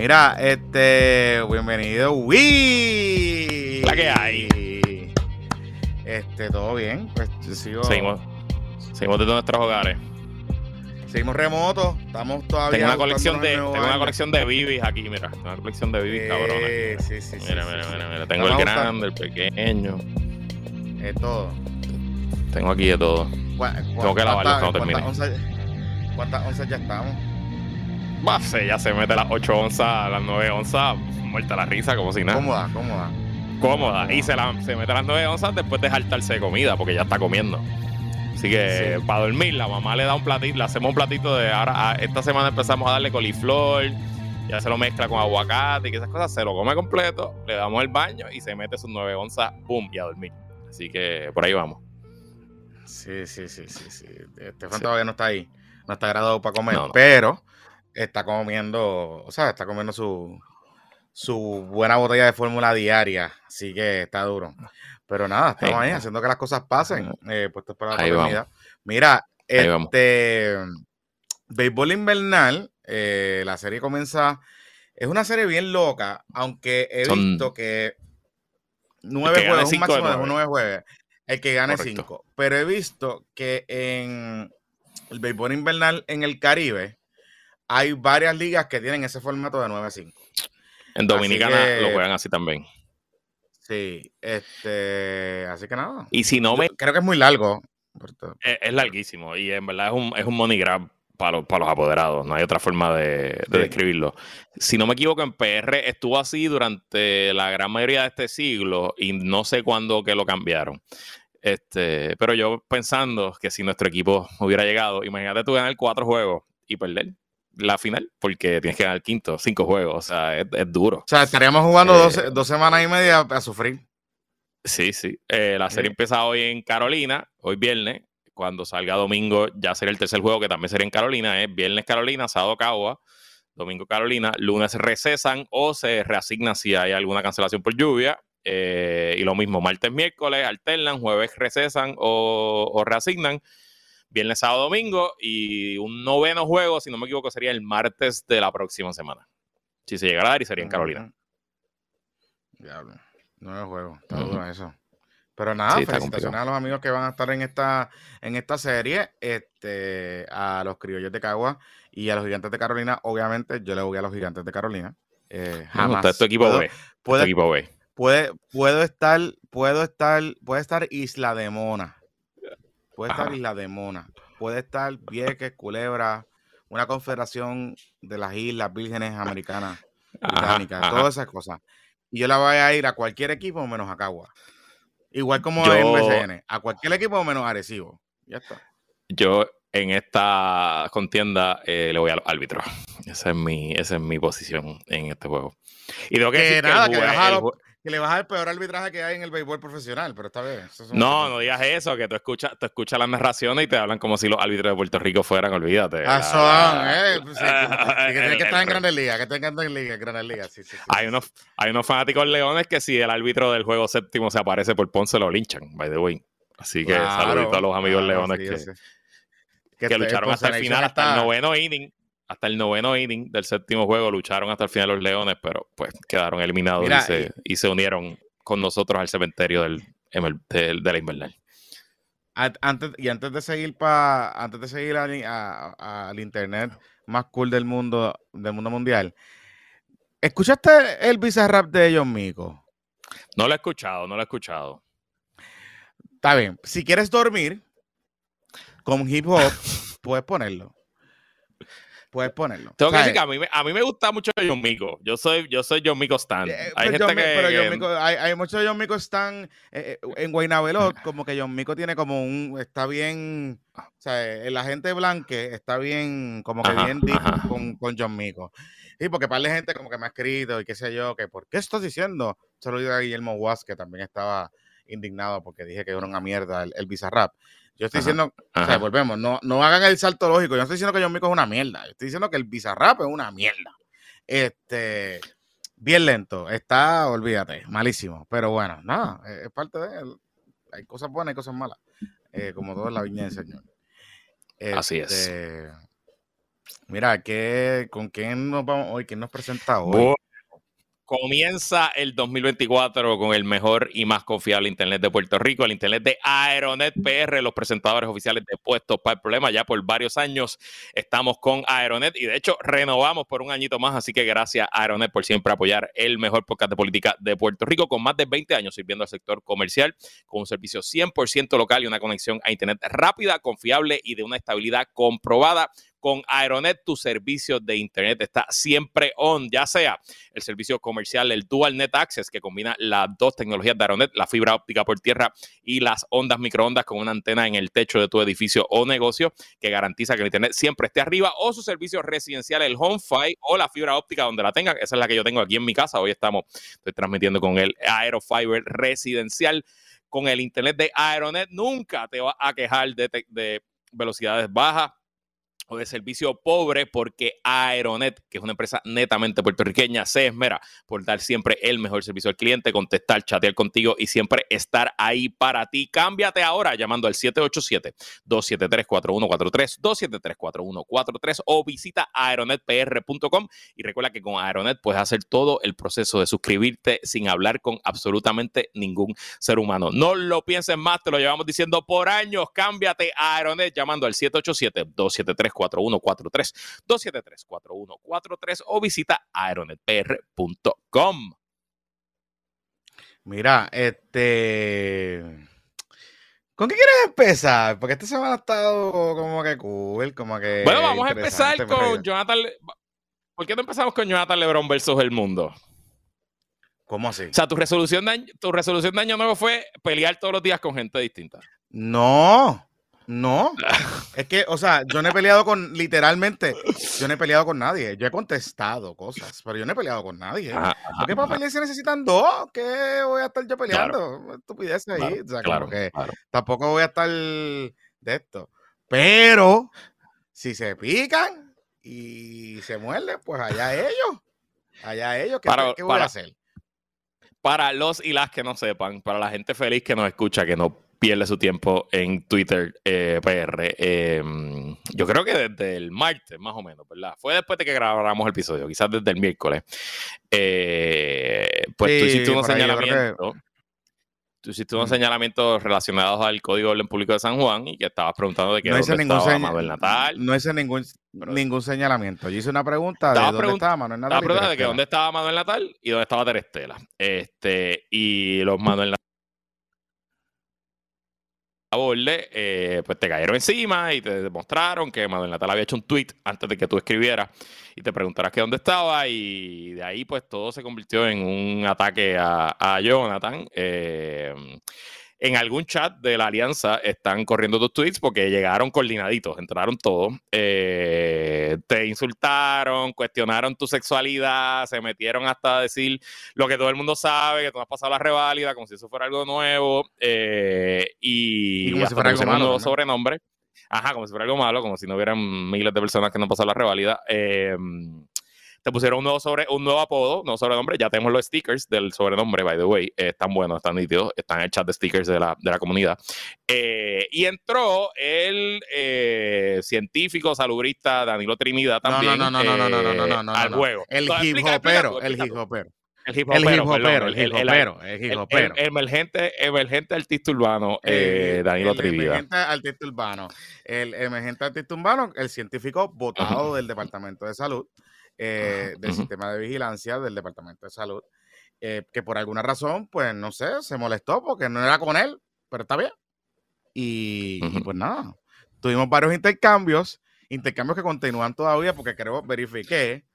Mira, este, bienvenido, Wii. La que hay. Este, todo bien. Pues sigo. Seguimos, seguimos desde nuestros hogares. Seguimos remotos. Estamos todavía. Tengo una colección de, tengo una colección de bibis aquí, mira. Tengo una colección de bibis cabrones. Eh, Sí, sí, sí. Mira, sí, mira, sí, mira, mira. Tengo el grande, el pequeño. eh, todo. Tengo aquí de todo. ¿Cuá- Tengo que cuántas- cuando termine. ¿Cuántas onzas, cuántas onzas ya estamos? Se, ya se mete las 8 onzas, las 9 onzas, muerta la risa, como si nada. Cómoda, cómoda. Cómoda. Y se, la, se mete las 9 onzas después de saltarse de comida, porque ya está comiendo. Así que Sí. para dormir, la mamá le da un platito, le hacemos un platito de ahora. a- esta semana empezamos a darle coliflor, ya se lo mezcla con aguacate y que esas cosas, se lo come completo, le damos el baño y se mete sus 9 onzas, ¡pum! y a dormir. Así que por ahí vamos. Sí, sí, sí, sí, sí. Estefan Sí. todavía no está ahí. No está graduado para comer, No, no. pero está comiendo, o sea, está comiendo su, su buena botella de fórmula diaria. Así que está duro. Pero nada, estamos ahí haciendo que las cosas pasen. Eh, puestos para la paternidad. Mira, Ahí vamos. este béisbol invernal, eh, la serie comienza. Es una serie bien loca, aunque he Son- visto que nueve juegos, un máximo de nueve. juegos. El que gane Correcto. cinco. Pero he visto que en el béisbol invernal en el Caribe hay varias ligas que tienen ese formato de 9 a 5. En Dominicana que- lo juegan así también. Sí, este, así que nada. Y si no me creo que es muy largo. es, es larguísimo y en verdad es un, es un money grab para los, para los apoderados. No hay otra forma de, de Sí. describirlo. Si no me equivoco, en PR estuvo así durante la gran mayoría de este siglo y no sé cuándo que lo cambiaron. Este, pero yo pensando que si nuestro equipo hubiera llegado, imagínate tú ganar cuatro juegos y perder la final, porque tienes que ganar quinto, cinco juegos. O sea, es, es duro. O sea, estaríamos jugando Eh, dos, dos semanas y media a sufrir. Sí, sí. Eh, la serie Sí. empieza hoy en Carolina, hoy viernes. Cuando salga domingo ya sería el tercer juego que también sería en Carolina. Es viernes Carolina, sábado Cagua, domingo Carolina, lunes recesan o se reasignan si hay alguna cancelación por lluvia. Eh, y lo mismo, martes, miércoles alternan, jueves recesan o, o reasignan. Viernes, sábado, domingo y un noveno juego, si no me equivoco, sería el martes de la próxima semana. Si se llegara a dar y sería en Carolina. Diablo. Nueve juegos. Está Ujú. duro eso. Pero nada, Sí, felicitaciones a los amigos que van a estar en esta, en esta serie. Este, a los criollos de Cagua y a los gigantes de Carolina. Obviamente, yo le voy a los gigantes de Carolina. Eh, No, está tu equipo puedo, B. equipo B. puede- puedo estar, puedo estar, puede estar Isla de Mona. Puede estar Ajá. Isla de Mona. Puede estar Vieques, Culebra, una confederación de las Islas Vírgenes Americanas británicas, ajá. todas esas cosas. Y yo la voy a ir a cualquier equipo menos a Cagua. Igual como Yo- en BCN, a cualquier equipo menos a Arecibo. Ya está. Yo en esta contienda eh, le voy al árbitro. Esa es mi, esa es mi posición en este juego. Y tengo que, Que decir nada, que, que el el Que le vas al peor arbitraje que hay en el béisbol profesional, pero está bien. es No, no digas eso, que tú escuchas, tú escuchas las narraciones y te hablan como si los árbitros de Puerto Rico fueran, olvídate. Ah, son, eh, pues, sí, que, que que estar en Grandes Ligas, que tengan en Liga, en Grandes Ligas, sí, sí, sí, Hay unos, hay unos fanáticos leones que si el árbitro del juego séptimo se aparece por Ponce lo linchan, by the way. Así que Claro, saludito a los amigos claro, leones que, que te- lucharon hasta el final, hasta el noveno inning. Hasta el noveno inning del séptimo juego lucharon hasta el final los Leones, pero pues quedaron eliminados Mira, y, se, y se unieron con nosotros al cementerio del, del- de la invernal. An- Antes, y antes de seguir pa, antes de seguir al, a- a- al internet más cool del mundo, del mundo mundial, ¿escuchaste el bizarrap de John Mico? No lo he escuchado, no lo he escuchado. Está bien. Si quieres dormir con hip hop, puedes ponerlo. Puedes ponerlo. Tengo que ¿Sabes? decir que a mí, me- a mí me gusta mucho John Mico. Yo soy, yo soy John Mico Stan. Eh, Hay pues gente John que, pero John que- Mico- hay, hay muchos John Mico están eh, eh, en Guaynabelot, como que John Mico tiene como un, está bien, o sea, la gente blanque está bien, como que Ajá, bien ajá. con, con John Mico. Y porque par de gente como que me ha escrito y qué sé yo, que ¿por qué estás diciendo? Se lo digo a Guillermo Was, que también estaba indignado porque dije que era una mierda el, el Bizarrap. Yo estoy Ajá, diciendo, o sea, volvemos, no, no hagan el salto lógico. Yo no estoy diciendo que John Mico es una mierda. Yo estoy diciendo que el Bizarrap es una mierda. Este, bien lento. Está, olvídate, malísimo. Pero bueno, nada, es es parte de él. Hay cosas buenas y cosas malas. eh, como todo en la viña del Señor. Así es. Este, Mira, ¿qué, ¿con quién nos vamos hoy? ¿Quién nos presenta hoy? Comienza el 2024 con el mejor y más confiable Internet de Puerto Rico, el Internet de Aeronet PR, los presentadores oficiales de Puestos para el Problema. Ya por varios años estamos con Aeronet y de hecho renovamos por un añito más, así que gracias a Aeronet por siempre apoyar el mejor podcast de política de Puerto Rico con más de 20 años sirviendo al sector comercial con un servicio 100% local y una conexión a Internet rápida, confiable y de una estabilidad comprobada con Aeronet, tu servicio de Internet está siempre on, ya sea el servicio comercial, el Dual Net Access, que combina las dos tecnologías de Aeronet, la fibra óptica por tierra y las ondas microondas con una antena en el techo de tu edificio o negocio que garantiza que el Internet siempre esté arriba, o su servicio residencial, el HomeFi o la fibra óptica donde la tengan. Esa es la que yo tengo aquí en mi casa. Hoy estamos, transmitiendo con el Aerofiber residencial. Con el Internet de Aeronet nunca te va a quejar de, de velocidades bajas o de servicio pobre porque Aeronet, que es una empresa netamente puertorriqueña, se esmera por dar siempre el mejor servicio al cliente, contestar, chatear contigo y siempre estar ahí para ti. Cámbiate ahora llamando al 787-273-4143, 273-4143 o visita aeronetpr.com y recuerda que con Aeronet puedes hacer todo el proceso de suscribirte sin hablar con absolutamente ningún ser humano. No lo pienses más, te lo llevamos diciendo por años. Cámbiate a Aeronet llamando al 787 273 4143 273 4143 o visita aeronetpr.com. Mira, este. ¿Con qué quieres empezar? Porque esta semana ha estado como que cool, como que. Bueno, vamos a empezar con Jonathan. ¿Por qué no empezamos con Jonathan Lebron versus el mundo? ¿Cómo así? O sea, tu resolución de año, tu resolución de año nuevo fue pelear todos los días con gente distinta. No. No, es que, o sea, yo no he peleado con, literalmente, yo no he peleado con nadie. Yo he contestado cosas, pero yo no he peleado con nadie. ¿Por qué para pelear se necesitan dos? ¿Qué voy a estar yo peleando? Estupidez ahí. o sea, claro, que tampoco voy a estar de esto. Pero, si se pican y se muerden, pues allá ellos. Allá ellos, ¿qué, ¿qué voy a hacer? Para los y las que no sepan, para la gente feliz que nos escucha, que no pierde su tiempo en Twitter eh, PR. Em, yo creo que desde el martes, más o menos, ¿verdad? Fue después de que grabáramos el episodio, quizás desde el miércoles. Eh, pues tú hiciste unos señalamientos. Tú hiciste unos señalamientos relacionados al Código de Orden Público de San Juan y que estabas preguntando de qué no dónde estaba Manuel Natal. No hice ningún, ningún señalamiento. Yo hice una pregunta de dónde estaba Manuel Natal. Estaba preguntando de que dónde estaba Manuel Natal y dónde estaba Terestela. Este, y los Manuel Natal a borde, eh, pues te cayeron encima y te demostraron que Manuel Natal había hecho un tweet antes de que tú escribieras y te preguntaras que dónde estaba y de ahí pues todo se convirtió en un ataque a, a Jonathan. Eh, en algún chat de la alianza están corriendo tus tweets porque llegaron coordinaditos, entraron todos, eh, te insultaron, cuestionaron tu sexualidad, se metieron hasta a decir lo que todo el mundo sabe, que tú has pasado la reválida, como si eso fuera algo nuevo, eh, y, como si fuera algo malo, sobrenombre. Ajá, como si fuera algo malo, como si no hubieran miles de personas que no pasaron la reválida. Eh, te pusieron un nuevo, sobre, un nuevo apodo, no sobrenombre. Ya tenemos los stickers del sobrenombre, by the way. están buenos, están nítidos. Están en el chat de stickers de la, de la comunidad. Eh, y entró el eh, científico salubrista Danilo Trinidad también no, no, no, no, no, no, no, no, al juego. El hip hopero, el hip hopero. El hip hopero, el hip hopero, el hip hopero, emergente, emergente artista urbano, eh, Danilo Trivida. Emergente artista urbano. El emergente artista urbano, el científico votado del Departamento de Salud. Eh, del sistema de vigilancia del Departamento de Salud, eh, que por alguna razón, pues no sé, se molestó porque no era con él, pero está bien. Y, pues nada, tuvimos varios intercambios, intercambios que continúan todavía porque creo, verifiqué,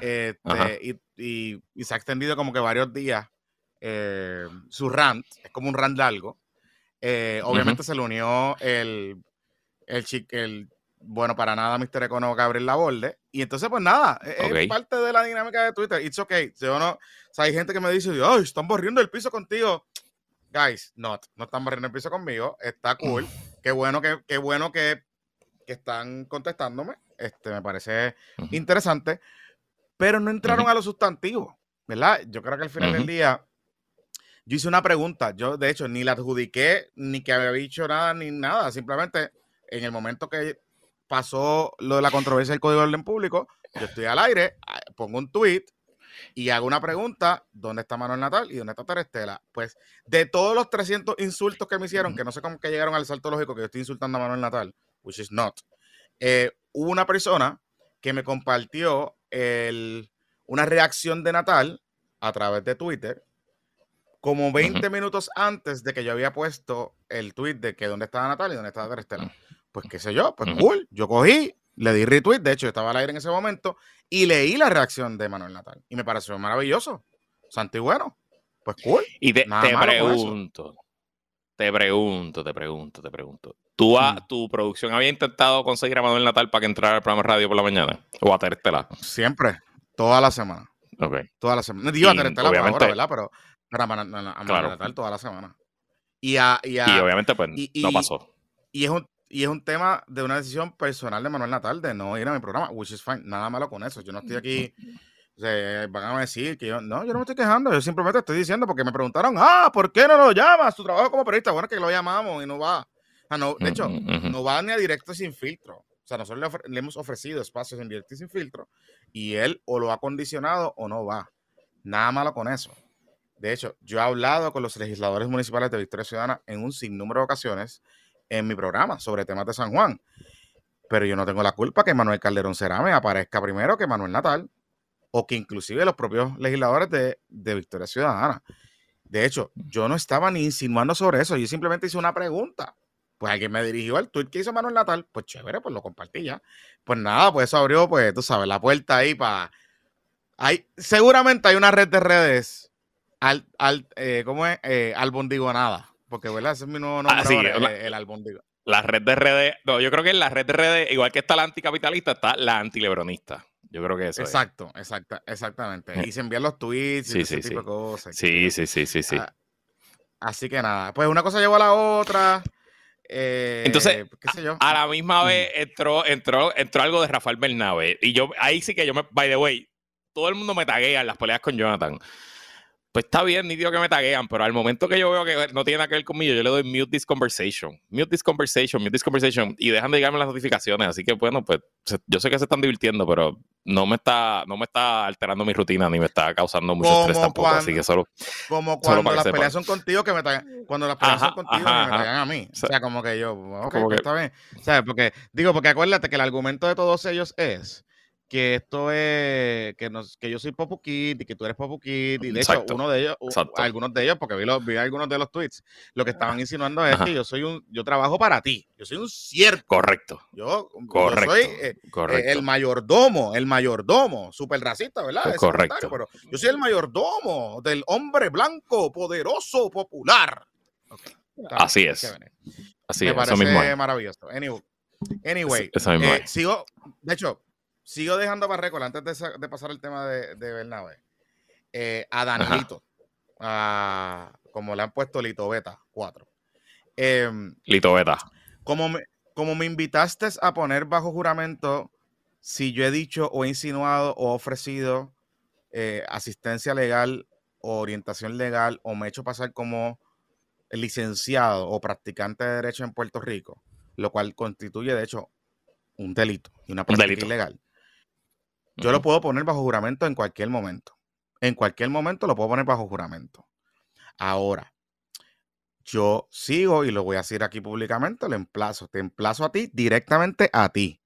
este, y, se ha extendido como que varios días eh, su rant, es como un rant largo. obviamente se le unió el, el, el bueno, para nada Mr. Econo Gabriel Laborde. Y entonces, pues nada, e-, es, parte de la dinámica de Twitter. It's okay. Yo no, o sea, hay gente que me dice, ay, están borriendo el piso contigo. Guys, no, no están borriendo el piso conmigo. Está cool. Qué bueno que, qué bueno que, que están contestándome. Este, me parece interesante. Pero no entraron a los sustantivos, ¿verdad? Yo creo que al final del día, yo hice una pregunta. Yo, de hecho, ni la adjudiqué, ni que había dicho nada, ni nada. Simplemente, en el momento que pasó lo de la controversia del Código de Orden Público, yo estoy al aire, pongo un tweet y hago una pregunta, ¿dónde está Manuel Natal y dónde está Terestela? Pues de todos los 300 insultos que me hicieron, que no sé cómo que llegaron al salto lógico que yo estoy insultando a Manuel Natal, which is not, eh, hubo una persona que me compartió el, una reacción de Natal a través de Twitter como 20 minutos antes de que yo había puesto el tweet de que dónde estaba Natal y dónde estaba Terestela. Pues qué sé yo, pues cool. Yo cogí, le di retweet, de hecho yo estaba al aire en ese momento, y leí la reacción de Manuel Natal. Y me pareció maravilloso. Santi bueno. Pues cool. Y te, pregunto, te pregunto, te pregunto, te pregunto. ¿Tú mm. ¿Tu producción había intentado conseguir a Manuel Natal para que entrara al programa de radio por la mañana? ¿O a Terestela? Siempre, toda la semana. Ok. Toda la semana. Digo a Terestela ahora, ¿verdad? Pero para Manuel Natal toda la semana. Y, a, y, obviamente pues no pasó. Y es un y es un tema de una decisión personal de Manuel Natal de no ir a mi programa, which is fine. Nada malo con eso. Yo no estoy aquí. O sea, van a decir que yo. No, yo no me estoy quejando. Yo simplemente estoy diciendo porque me preguntaron, ah, ¿por qué no lo llamas? Tu trabajo como periodista. Bueno, que lo llamamos y no va. no, de hecho, no va ni a directo sin filtro. O sea, nosotros le, hemos ofrecido espacios en directo y sin filtro y él o lo ha condicionado o no va. Nada malo con eso. De hecho, yo he hablado con los legisladores municipales de Victoria Ciudadana en un sinnúmero de ocasiones en mi programa sobre temas de San Juan. Pero yo no tengo la culpa que Manuel Calderón Cerame aparezca primero que Manuel Natal o que inclusive los propios legisladores de, Victoria Ciudadana. De hecho, yo no estaba ni insinuando sobre eso, yo simplemente hice una pregunta. Pues alguien me dirigió al tweet que hizo Manuel Natal, pues chévere, pues lo compartí ya. Pues nada, pues eso abrió, pues tú sabes, la puerta ahí para... Hay, seguramente hay una red de redes al, al eh, ¿cómo es? Eh, albondigonada porque, ¿verdad? Ese es mi nuevo nombre, ah, el, álbum, digo. La red de redes, no, yo creo que en la red de redes, igual que está la anticapitalista, está la antilebronista. Yo creo que eso Exacto, exacta, exactamente. Eh. Y se envían los tweets y ese tipo de cosas. Sí, sí, sí, sí, sí. Ah, así que nada, pues una cosa llevó a la otra. Eh, Entonces, qué sé yo. A, la misma vez entró, entró, entró algo de Rafael Bernabe. Y yo, ahí sí que yo me, by the way, todo el mundo me taguea en las peleas con Jonathan. Pues está bien, ni digo que me taguean, pero al momento que yo veo que no tiene nada que ver conmigo, yo le doy mute this conversation. Mute this conversation, mute this conversation. Y dejan de llegarme las notificaciones. Así que bueno, pues yo sé que se están divirtiendo, pero no me está, no me está alterando mi rutina ni me está causando mucho estrés tampoco. así que solo. Como cuando las peleas son contigo que me tagan. Cuando las peleas son contigo que me tagan a mí. O sea, como que yo, ok, pues está bien. O sea, porque, digo, porque acuérdate que el argumento de todos ellos es que esto es que, nos, que yo soy Popu y que tú eres Popu y de hecho uno de ellos, algunos de ellos, porque vi, los, vi algunos de los tweets, lo que estaban insinuando es que yo soy un, yo trabajo para ti, yo soy un cierto. Correcto. Yo, soy eh, eh, el mayordomo, el mayordomo, súper racista, ¿verdad? correcto. Pero yo soy el mayordomo del hombre blanco, poderoso, popular. Así es. Así Me es. parece maravilloso. Anyway, anyway eh, sigo, de hecho, sigo dejando para récord antes de, pasar el tema de, de Bernabe. Eh, a Danilito, como le han puesto Lito Beta 4. Em, Lito Beta. Como me, como me invitaste a poner bajo juramento si yo he dicho o he insinuado o ofrecido eh, asistencia legal o orientación legal o me he hecho pasar como licenciado o practicante de derecho en Puerto Rico, lo cual constituye de hecho un delito y una práctica ilegal. Yo lo puedo poner bajo juramento en cualquier momento. En cualquier momento lo puedo poner bajo juramento. Ahora, yo sigo y lo voy a decir aquí públicamente, lo emplazo, te emplazo a ti, directamente a ti,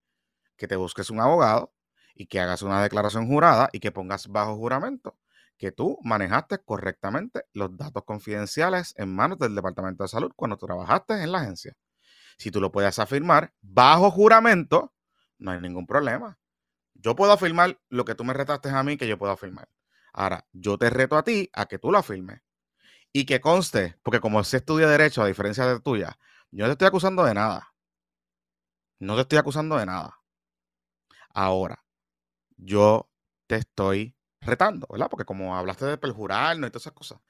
que te busques un abogado y que hagas una declaración jurada y que pongas bajo juramento que tú manejaste correctamente los datos confidenciales en manos del Departamento de Salud cuando tú trabajaste en la agencia. Si tú lo puedes afirmar bajo juramento, no hay ningún problema. Yo puedo afirmar lo que tú me retaste a mí que yo puedo afirmar. Ahora, yo te reto a ti a que tú lo afirmes. Y que conste, porque como se estudia derecho, a diferencia de tuya, yo no te estoy acusando de nada. No te estoy acusando de nada. Ahora, yo te estoy retando, ¿verdad? Porque como hablaste de perjurar, no y todas esas cosas,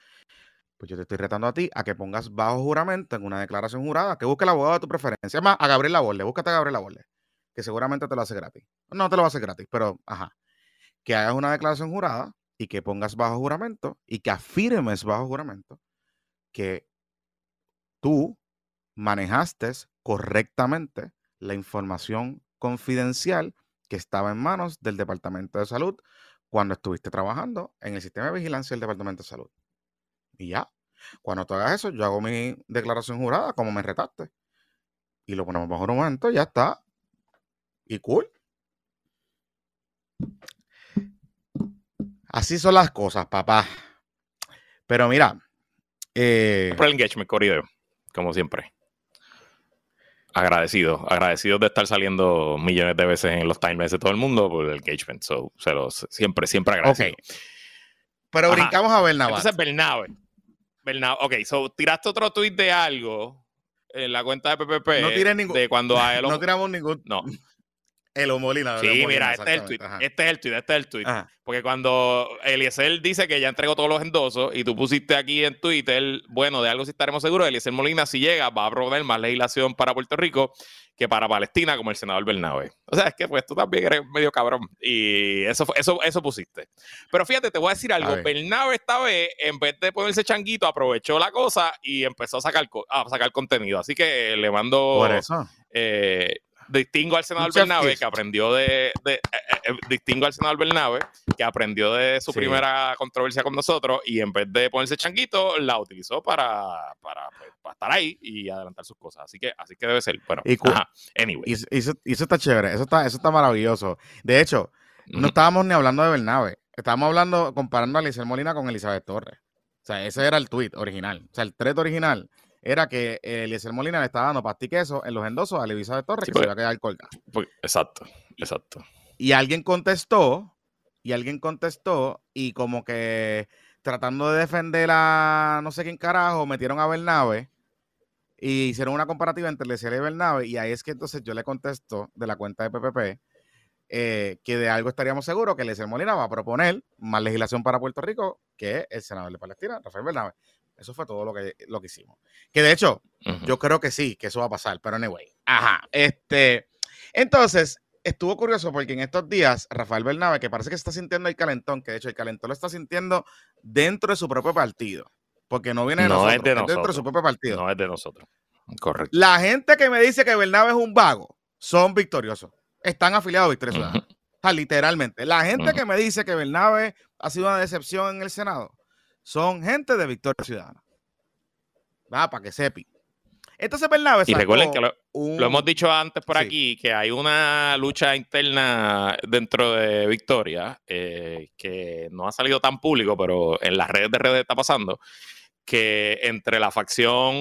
pues yo te estoy retando a ti a que pongas bajo juramento en una declaración jurada, que busque el abogado de tu preferencia. Es más, a Gabriel Laborde, búscate a Gabriel Laborde que seguramente te lo hace gratis. No te lo va a hacer gratis, pero ajá. Que hagas una declaración jurada y que pongas bajo juramento y que afirmes bajo juramento que tú manejaste correctamente la información confidencial que estaba en manos del Departamento de Salud cuando estuviste trabajando en el sistema de vigilancia del Departamento de Salud. Y ya, cuando tú hagas eso, yo hago mi declaración jurada como me retaste. Y lo ponemos bajo un momento, ya está. Y cool. Así son las cosas, papá. Pero mira. Eh, por el engagement, Corrido, como siempre. Agradecido, agradecido de estar saliendo millones de veces en los timelines de todo el mundo por el engagement. So, se los, siempre, siempre agradecido. Pero brincamos a Bernabe. Entonces, Bernabe. Bernabe. Ok, so tiraste otro tweet de algo en la cuenta de PPP. No tiré ningún. De cuando a él. no tiramos ningún. No. El Molina. Sí, mira, este es el tweet. Este es el tweet, este es el tweet. Porque cuando Eliezer dice que ya entregó todos los endosos y tú pusiste aquí en Twitter, bueno, de algo sí estaremos seguros, Eliezer Molina, si llega, va a proponer más legislación para Puerto Rico que para Palestina, como el senador Bernabe. O sea, es que pues tú también eres medio cabrón. Y eso, eso, eso pusiste. Pero fíjate, te voy a decir algo. Bernabe esta vez, en vez de ponerse changuito, aprovechó la cosa y empezó a sacar, a sacar contenido. Así que le mando... Por eso. Eh, distingo al senador Bernabe que aprendió de, eh, eh, distingo al senador Bernabe que aprendió de su primera controversia con nosotros y en vez de ponerse changuito la utilizó para, para, pues, estar ahí y adelantar sus cosas. Así que así que debe ser. Bueno y, anyway. y, eso, está chévere eso está eso está maravilloso. De hecho no estábamos ni hablando de Bernabe estábamos hablando comparando a Elizabeth Molina con Elizabeth Torres. O sea ese era el tweet original. O sea el thread original era que eh, Eliezer Molina le estaba dando pasti queso en los endosos a Levisa de Torres, que se iba a quedar colgado. Pues, exacto, exacto. Y alguien contestó, y alguien contestó, y como que tratando de defender a no sé quién carajo, metieron a Bernabe y hicieron una comparativa entre Eliezer y Bernabe, y ahí es que entonces yo le contesto de la cuenta de PPP eh, que de algo estaríamos seguros que Eliezer Molina va a proponer más legislación para Puerto Rico que el senador de Palestina, Rafael Bernabe. Eso fue todo lo que, lo que hicimos. Que de hecho, yo creo que sí, que eso va a pasar, pero anyway. Ajá. Este, entonces, estuvo curioso porque en estos días, Rafael Bernabe, que parece que está sintiendo el calentón, que de hecho el calentón lo está sintiendo dentro de su propio partido. Porque no viene de nosotros, es de nosotros. dentro de su propio partido. No es de nosotros. Correcto. La gente que me dice que Bernabe es un vago son victoriosos. Están afiliados a Victoria Ciudadana. O sea, literalmente. La gente que me dice que Bernabe ha sido una decepción en el Senado son gente de Victoria Ciudadana. Va, para que sepi. Entonces, Bernabe Y recuerden que lo, hemos dicho antes por aquí, que hay una lucha interna dentro de Victoria eh, que no ha salido tan público, pero en las redes de redes está pasando, que entre la facción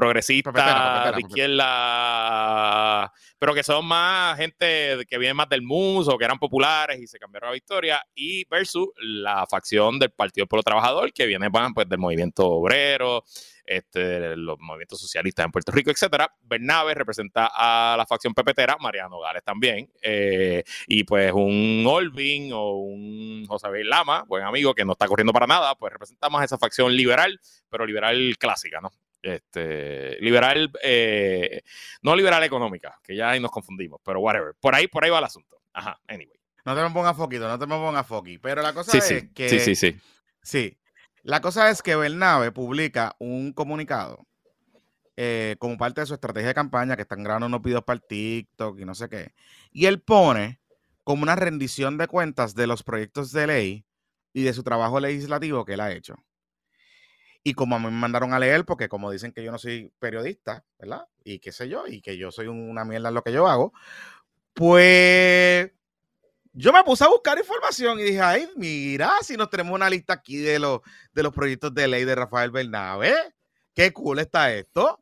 progresista, de izquierda, pero que son más gente que viene más del MUS o que eran populares y se cambiaron a Victoria, y versus la facción del Partido Pueblo Trabajador, que viene pues, del movimiento obrero, este, los movimientos socialistas en Puerto Rico, etcétera. Bernabe representa a la facción pepetera, Mariano Gales también, eh, y pues un Olvin o un José Lama, buen amigo que no está corriendo para nada, pues representa más esa facción liberal, pero liberal clásica, ¿no? Este, liberal, eh, no liberal económica, que ya ahí nos confundimos, pero whatever. Por ahí, por ahí va el asunto. Ajá, anyway. No te me pongas foquito, no te me pongas foqui. Pero la cosa es que. Sí, sí, sí. Sí. La cosa es que Bernabe publica un comunicado eh, como parte de su estrategia de campaña, que están grabando unos videos para el TikTok y no sé qué. Y él pone como una rendición de cuentas de los proyectos de ley y de su trabajo legislativo que él ha hecho. Y como a mí me mandaron a leer, porque como dicen que yo no soy periodista, ¿verdad? Y qué sé yo, y que yo soy una mierda en lo que yo hago, pues yo me puse a buscar información y dije, ay, mira, si nos tenemos una lista aquí de los, de los proyectos de ley de Rafael Bernabe, qué cool está esto.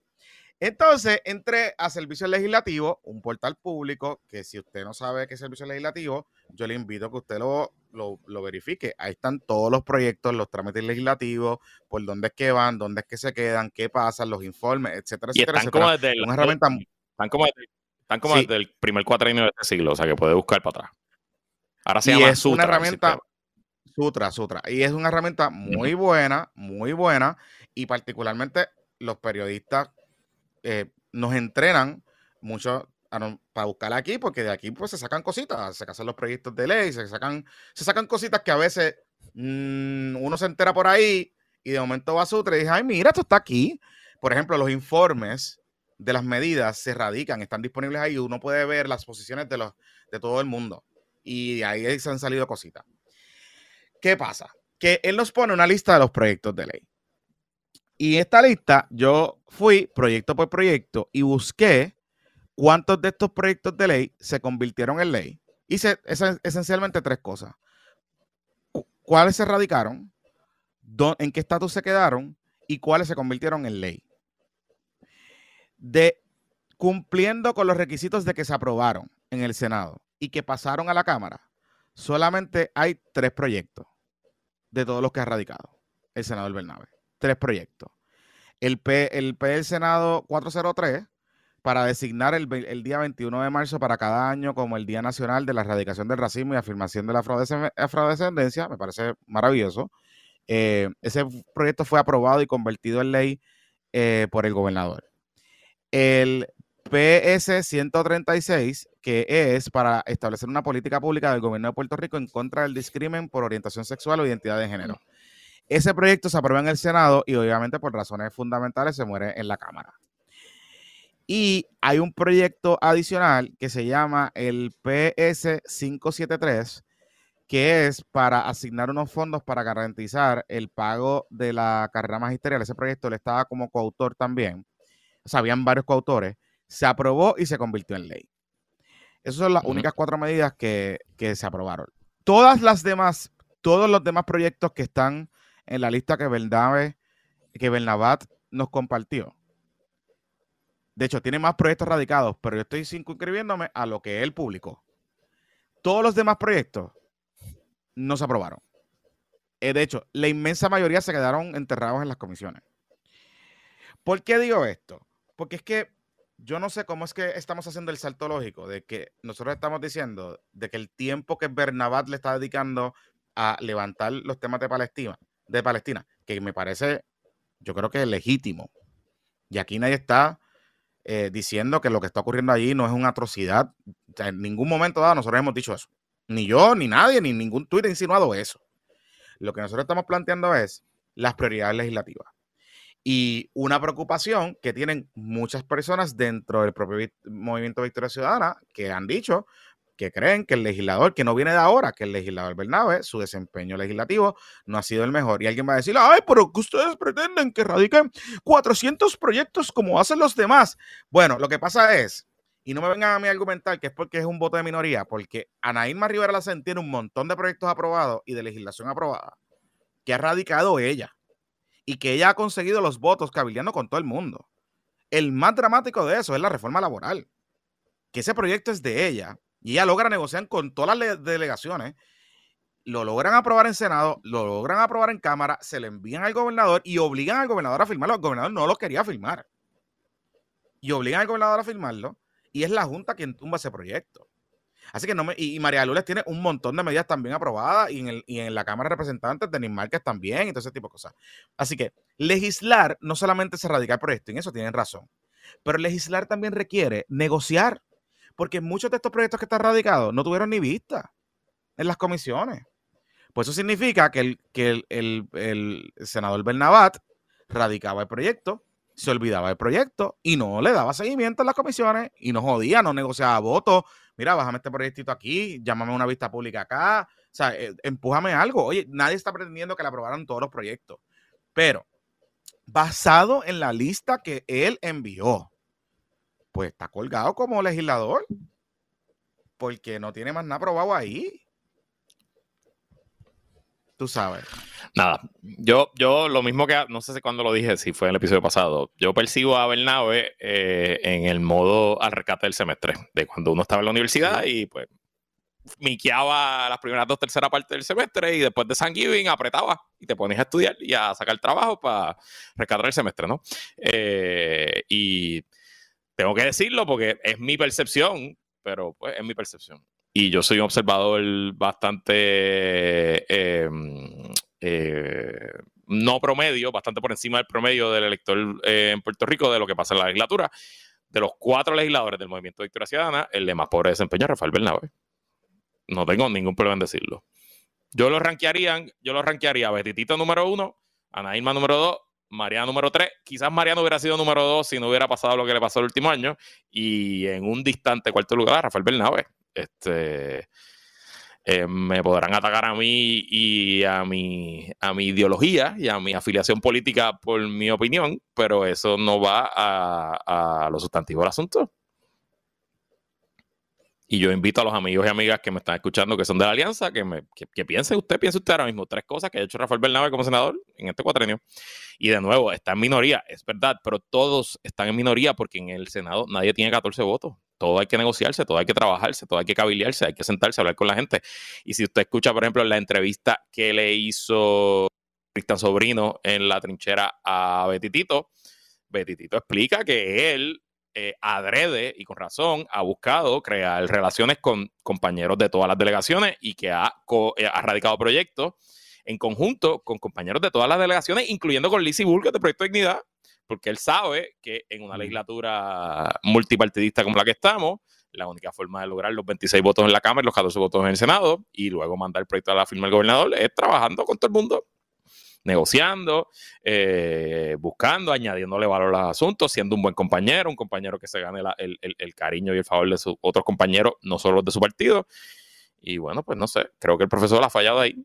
Entonces, entré a Servicio Legislativo, un portal público, que si usted no sabe qué es Servicio Legislativo, yo le invito a que usted lo, lo, verifique. Ahí están todos los proyectos, los trámites legislativos, por dónde es que van, dónde es que se quedan, qué pasa, los informes, etcétera, y etcétera. Están como desde el, están como, están como desde el primer cuatrienio de este siglo, o sea que puede buscar para atrás. Ahora se y llama es una herramienta, Sutra, Sutra. Y es una herramienta muy buena, muy buena, y particularmente los periodistas eh, nos entrenan mucho para buscar aquí, porque de aquí pues se sacan cositas, se hacen los proyectos de ley, se sacan, se sacan cositas que a veces mm, uno se entera por ahí y de momento va a Sutra y dice, ay, mira, esto está aquí. Por ejemplo, los informes de las medidas se radican, están disponibles ahí. Uno puede ver las posiciones de, los, de todo el mundo. Y ahí se han salido cositas. ¿Qué pasa? Que él nos pone una lista de los proyectos de ley. Y esta lista yo fui proyecto por proyecto y busqué cuántos de estos proyectos de ley se convirtieron en ley. Hice esencialmente tres cosas. ¿Cuáles se radicaron? ¿En qué estatus se quedaron? ¿Y cuáles se convirtieron en ley? De cumpliendo con los requisitos de que se aprobaron en el Senado y que pasaron a la Cámara, solamente hay tres proyectos de todos los que ha radicado el senador Bernabe. Tres proyectos. El P, el P del Senado 403 para designar el, día 21 de marzo para cada año como el Día Nacional de la Erradicación del Racismo y Afirmación de la Afrodescendencia. Me parece maravilloso. Eh, ese proyecto fue aprobado y convertido en ley eh, por el gobernador. El PS 136, que es para establecer una política pública del gobierno de Puerto Rico en contra del discrimen por orientación sexual o identidad de género. Ese proyecto se aprueba en el Senado y obviamente por razones fundamentales se muere en la Cámara. Y hay un proyecto adicional que se llama el PS 573, que es para asignar unos fondos para garantizar el pago de la carrera magisterial. Ese proyecto le estaba como coautor también. O sea, habían varios coautores se aprobó y se convirtió en ley. Esas son las únicas cuatro medidas que, se aprobaron. Todas las demás, todos los demás proyectos que están en la lista que Bernabe, que Bernabat nos compartió. De hecho, tiene más proyectos radicados, pero yo estoy inscribiéndome a lo que él publicó. Todos los demás proyectos no se aprobaron. Eh, de hecho, la inmensa mayoría se quedaron enterrados en las comisiones. ¿Por qué digo esto? Porque es que yo no sé cómo es que estamos haciendo el salto lógico de que nosotros estamos diciendo de que el tiempo que Bernabat le está dedicando a levantar los temas de Palestina, de Palestina, que me parece, yo creo que es legítimo. Y aquí nadie está eh, diciendo que lo que está ocurriendo allí no es una atrocidad. en ningún momento dado nosotros hemos dicho eso. Ni yo, ni nadie, ni ningún tuit ha insinuado eso. Lo que nosotros estamos planteando es las prioridades legislativas y una preocupación que tienen muchas personas dentro del propio movimiento Victoria Ciudadana que han dicho que creen que el legislador, que no viene de ahora, que el legislador Bernabe, su desempeño legislativo no ha sido el mejor. Y alguien va a decir, ay, pero que ustedes pretenden que radiquen 400 proyectos como hacen los demás. Bueno, lo que pasa es, y no me vengan a mí a argumentar que es porque es un voto de minoría, porque Anaíma Rivera Lacen tiene un montón de proyectos aprobados y de legislación aprobada que ha radicado ella y que ella ha conseguido los votos cabildeando con todo el mundo. El más dramático de eso es la reforma laboral, que ese proyecto es de ella y ella logra negociar con todas las delegaciones, lo logran aprobar en Senado, lo logran aprobar en Cámara, se le envían al gobernador y obligan al gobernador a firmarlo. El gobernador no lo quería firmar. Y obligan al gobernador a firmarlo y es la Junta quien tumba ese proyecto. Así que no me. Y, María Lourdes tiene un montón de medidas también aprobadas y en, el, y en la Cámara de Representantes de Márquez también y todo ese tipo de cosas. Así que legislar no solamente es erradicar proyectos, en eso tienen razón. Pero legislar también requiere negociar, porque muchos de estos proyectos que están radicados no tuvieron ni vista en las comisiones. Pues eso significa que el, que el, senador Bernabat radicaba el proyecto, se olvidaba del proyecto y no le daba seguimiento en las comisiones y no jodía, no negociaba votos, mira, bájame este proyectito aquí, llámame una vista pública acá, o sea, eh, empújame algo. Oye, nadie está pretendiendo que le aprobaran todos los proyectos, pero basado en la lista que él envió, pues está colgado como legislador, porque no tiene más nada aprobado ahí. Tú sabes. Nada, yo, yo lo mismo que, no sé si cuando lo dije, si fue en el episodio pasado, yo percibo a Bernabe eh, en el modo al rescate del semestre, de cuando uno estaba en la universidad y pues miqueaba las primeras dos terceras partes del semestre y después de San Giving apretaba y te ponías a estudiar y a sacar trabajo para rescatar el semestre, ¿no? Eh, y tengo que decirlo porque es mi percepción, pero pues es mi percepción y yo soy un observador bastante em, eh, no promedio, bastante por encima del promedio del elector eh, en Puerto Rico de lo que pasa en la legislatura. De los cuatro legisladores del Movimiento de Victoria Ciudadana, el de más pobre desempeño es Rafael Bernabe. No tengo ningún problema en decirlo. Yo lo rankearía, yo lo rankearía a Betitito número uno, a Naima número dos Mariana número 3. Quizás Mariano hubiera sido número 2 si no hubiera pasado lo que le pasó el último año. Y en un distante cuarto lugar, Rafael Bernabe. Este, eh, me podrán atacar a mí y a mi, a mi ideología y a mi afiliación política por mi opinión, pero eso no va a, a lo sustantivo del asunto. Y yo invito a los amigos y amigas que me están escuchando, que son de la alianza, que, me, que, piense usted, piense usted ahora mismo tres cosas que ha hecho Rafael Bernabe como senador en este cuatrenio. Y de nuevo, está en minoría, es verdad, pero todos están en minoría porque en el Senado nadie tiene 14 votos. Todo hay que negociarse, todo hay que trabajarse, todo hay que cabildearse, hay que sentarse a hablar con la gente. Y si usted escucha, por ejemplo, la entrevista que le hizo Cristian Sobrino en la trinchera a Betitito, Betitito explica que él eh, adrede y con razón ha buscado crear relaciones con compañeros de todas las delegaciones y que ha, eh, ha radicado proyectos en conjunto con compañeros de todas las delegaciones, incluyendo con Lizzie Burke de Proyecto Dignidad, porque él sabe que en una legislatura multipartidista como la que estamos, la única forma de lograr los 26 votos en la Cámara y los 14 votos en el Senado y luego mandar el proyecto a la firma del gobernador es trabajando con todo el mundo negociando, eh, buscando, añadiéndole valor a los asuntos, siendo un buen compañero, un compañero que se gane el, cariño y el favor de sus otros compañeros, no solo los de su partido. Y bueno, pues no sé, creo que el profesor ha fallado ahí.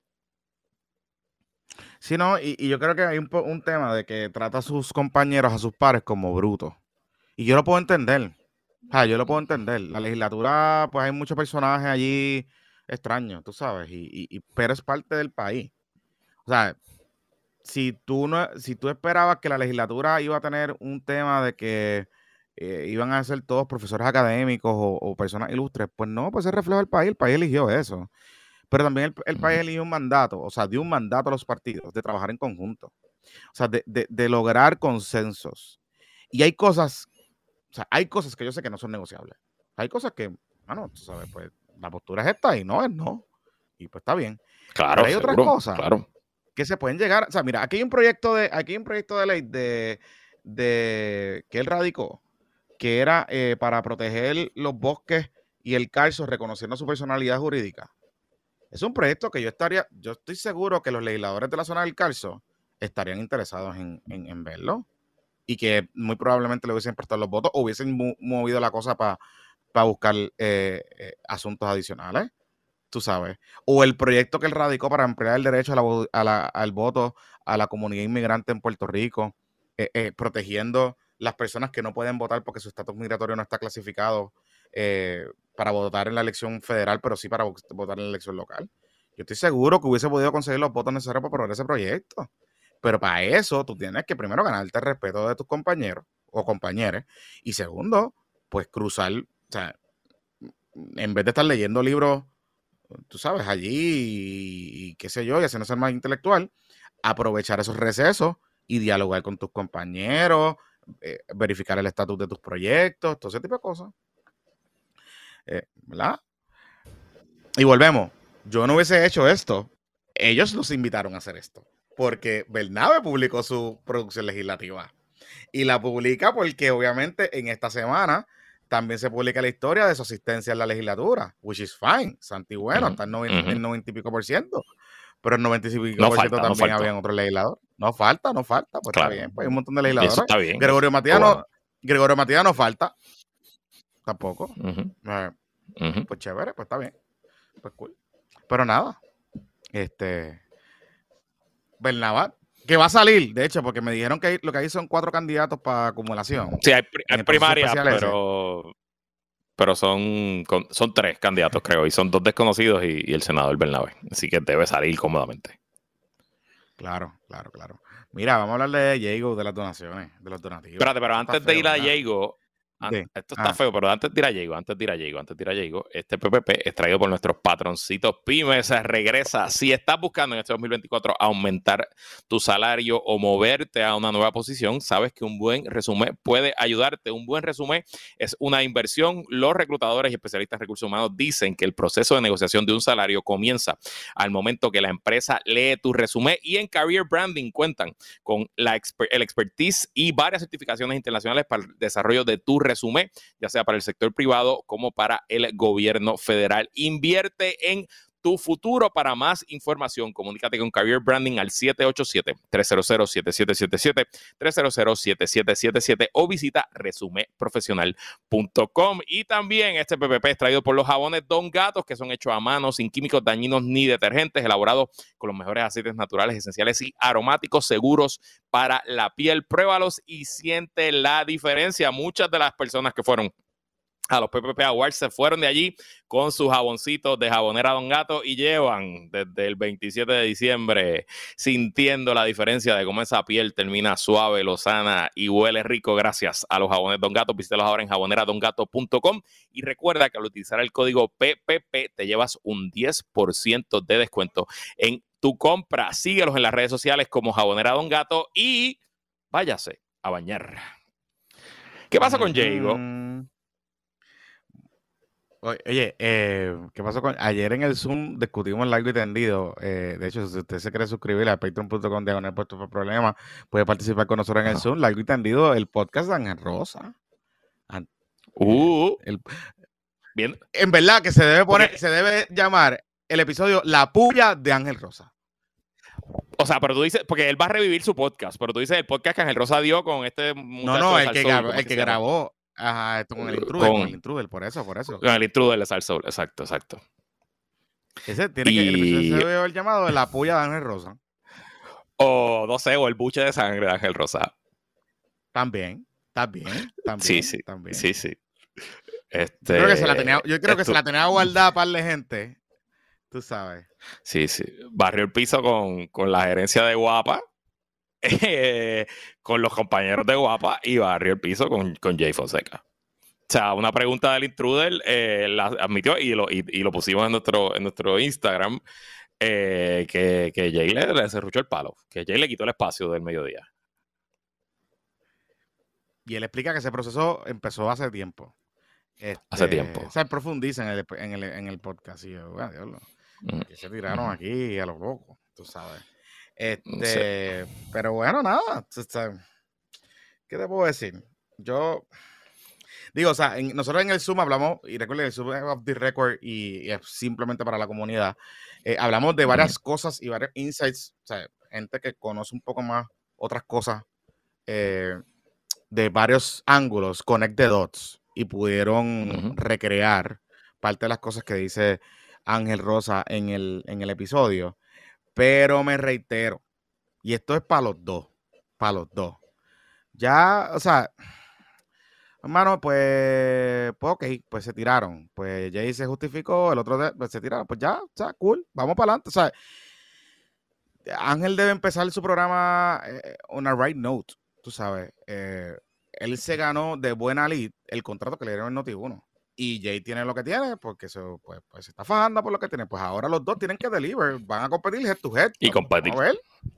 Sí, no, y, yo creo que hay un, tema de que trata a sus compañeros, a sus pares como brutos. Y yo lo puedo entender. O yo lo puedo entender. La legislatura, pues hay muchos personajes allí extraños, tú sabes, y, pero es parte del país. O sea, si tú, no, si tú esperabas que la legislatura iba a tener un tema de que eh, iban a ser todos profesores académicos o, personas ilustres, pues no, pues se refleja el país, el país eligió eso. Pero también el, país eligió un mandato, o sea, dio un mandato a los partidos de trabajar en conjunto, o sea, de, de, lograr consensos. Y hay cosas, o sea, hay cosas que yo sé que no son negociables. Hay cosas que, bueno, tú sabes, pues la postura es esta y no es no. Y pues está bien. Claro. hay otras cosas. Claro que se pueden llegar, o sea, mira, aquí hay un proyecto de, aquí hay un proyecto de ley de, de que él radicó, que era eh, para proteger los bosques y el calzo reconociendo su personalidad jurídica. Es un proyecto que yo estaría, yo estoy seguro que los legisladores de la zona del calzo estarían interesados en, verlo y que muy probablemente le hubiesen prestado los votos o hubiesen movido la cosa para buscar eh, eh, asuntos adicionales tú sabes. O el proyecto que él radicó para ampliar el derecho al voto a la comunidad inmigrante en Puerto Rico, eh, eh, protegiendo las personas que no pueden votar porque su estatus migratorio no está clasificado eh, para votar en la elección federal, pero sí para votar en la elección local. Yo estoy seguro que hubiese podido conseguir los votos necesarios para aprobar ese proyecto. Pero para eso tú tienes que primero ganarte el respeto de tus compañeros o compañeras y segundo, pues cruzar, o sea, en vez de estar leyendo libros tú sabes, allí y, qué sé yo, y haciendo ser más intelectual, aprovechar esos recesos y dialogar con tus compañeros, eh, verificar el estatus de tus proyectos, todo ese tipo de cosas. Eh, ¿Verdad? Y volvemos. Yo no hubiese hecho esto. Ellos nos invitaron a hacer esto. Porque Bernabe publicó su producción legislativa. Y la publica porque obviamente en esta semana también se publica la historia de su asistencia en la legislatura, which is fine. Santi bueno, está en 90, y pico por ciento. Pero en 90 y pico por ciento también había otro legislador. No falta, no falta. Pues está bien, pues hay un montón de legisladores. está bien. Gregorio Matías no, Gregorio Matías no falta. Tampoco. Eh, pues chévere, pues está bien. Pues cool. Pero nada. Este. Bernabat que va a salir, de hecho, porque me dijeron que lo que hay son cuatro candidatos para acumulación. Sí, hay, primarias, pero, pero son, son tres candidatos, creo, y son dos desconocidos y, el senador Bernabé. Así que debe salir cómodamente. Claro, claro, claro. Mira, vamos a hablar de Diego, de las donaciones, de los donativos. Espérate, pero antes de ir a Diego, esto está feo, pero antes de ir a Diego, antes de ir a Diego, antes de ir a Diego, este PPP es traído por nuestros patroncitos pymes. Regresa. Si estás buscando en este 2024 aumentar tu salario o moverte a una nueva posición, sabes que un buen resumen puede ayudarte. Un buen resumen es una inversión. Los reclutadores y especialistas en recursos humanos dicen que el proceso de negociación de un salario comienza al momento que la empresa lee tu resumen y en Career Branding cuentan con la el expertise y varias certificaciones internacionales para el desarrollo de tu resumen resume, ya sea para el sector privado como para el gobierno federal. Invierte en tu futuro. Para más información, comunícate con Career Branding al 787-300-7777, 300-7777 o visita resumeprofesional.com. Y también este PPP es traído por los jabones Don Gatos, que son hechos a mano, sin químicos dañinos ni detergentes, elaborados con los mejores aceites naturales, esenciales y aromáticos seguros para la piel. Pruébalos y siente la diferencia. Muchas de las personas que fueron a los PPP Awards se fueron de allí con sus jaboncitos de jabonera Don Gato y llevan desde el 27 de diciembre sintiendo la diferencia de cómo esa piel termina suave, lozana y huele rico gracias a los jabones Don Gato. Ahora en jaboneradongato.com y recuerda que al utilizar el código PPP te llevas un 10% de descuento en tu compra. Síguelos en las redes sociales como Jabonera Don Gato y váyase a bañar. ¿Qué pasa con Jago? Oye, eh, ¿qué pasó con ayer en el Zoom discutimos largo y tendido? Eh, de hecho, si usted se quiere suscribir a patreon.com diagonal puesto por problema, puede participar con nosotros en el Zoom, largo y tendido, el podcast de Ángel Rosa. Uh, El- bien. en verdad que se debe poner, se debe llamar el episodio La puya de Ángel Rosa. O sea, pero tú dices, porque él va a revivir su podcast, pero tú dices el podcast que Ángel Rosa dio con este No, no, el que, Salsoul, grabó, ¿cómo el que grabó ajá, esto con el intruder, con, Con- el intruder, por eso, por eso. Con el intruder de Salsoul, exacto, exacto. Ese tiene que, el se haber llamado La puya de Ángel Rosa. O no sé, o el buche de sangre de Ángel Rosa. También, también, también. Sí, sí, también. Sí, sí. Este, Creo que se la tenía, yo creo que se la tenía guardada para la gente. Tú sabes. Sí, sí. Barrió el piso con, con la gerencia de Guapa, eh, con los compañeros de Guapa y barrió el piso con, con Jay Fonseca. O sea, una pregunta del intruder eh, la admitió y lo, y, y lo pusimos en nuestro, en nuestro Instagram eh, que, que Jay le, le cerruchó el palo, que Jay le quitó el espacio del mediodía. Y él explica que ese proceso empezó hace tiempo. Hace Este, tiempo. Él profundiza en el, en el, en el podcast. Y yo, bueno, diablo, Mm. que se tiraron aquí a los locos, tú sabes. Este, pero bueno, nada. ¿Qué te puedo decir? Yo digo, o sea, en- nosotros en el Zoom hablamos, y recuerden, el Zoom es off the record y, y es simplemente para la comunidad. eh, hablamos de varias cosas y varios insights, o sea, gente que conoce un poco más otras cosas eh, de varios ángulos, connect the dots, y pudieron recrear parte de las cosas que dice Ángel Rosa en el, en el episodio. Pero me reitero, y esto es para los dos, para los dos. Ya, o sea, hermano, pues, pues ok, pues se tiraron. Pues Jay se justificó, el otro pues se tiraron. Pues ya, o sea, cool, vamos para adelante. O sea, Ángel debe empezar su programa eh, on a right note, tú sabes. Eh, él se ganó de buena lid el contrato que le dieron en Noti1. Y Jay tiene lo que tiene, porque se, pues, pues, se está fajando por lo que tiene. Pues ahora los dos tienen que deliver, van a competir head to head. Y competir.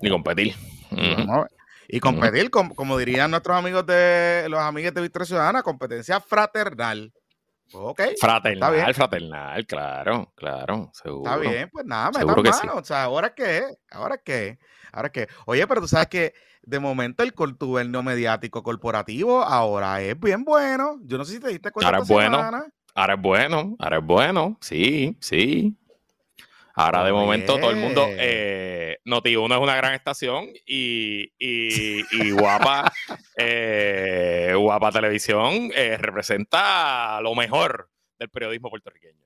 Ni competir. Y. Y competir, com- como dirían nuestros amigos de los amigos de Victoria Ciudadana, competencia fraternal. Pues, ok, Fraternal, bien. fraternal, claro, claro, seguro. está bien, pues nada, me Seguro que sí. mano. O sea, ahora qué, ahora qué, ahora qué. Oye, pero tú sabes que de momento el contubernio mediático corporativo ahora es bien bueno. Yo no sé si te diste cuenta. Ahora es bueno. semana. Ahora es bueno, ahora es bueno, sí, sí. Ahora de momento todo el mundo, eh, Noti1 es una gran estación y, y, y Guapa, eh, Guapa Televisión eh, representa lo mejor del periodismo puertorriqueño.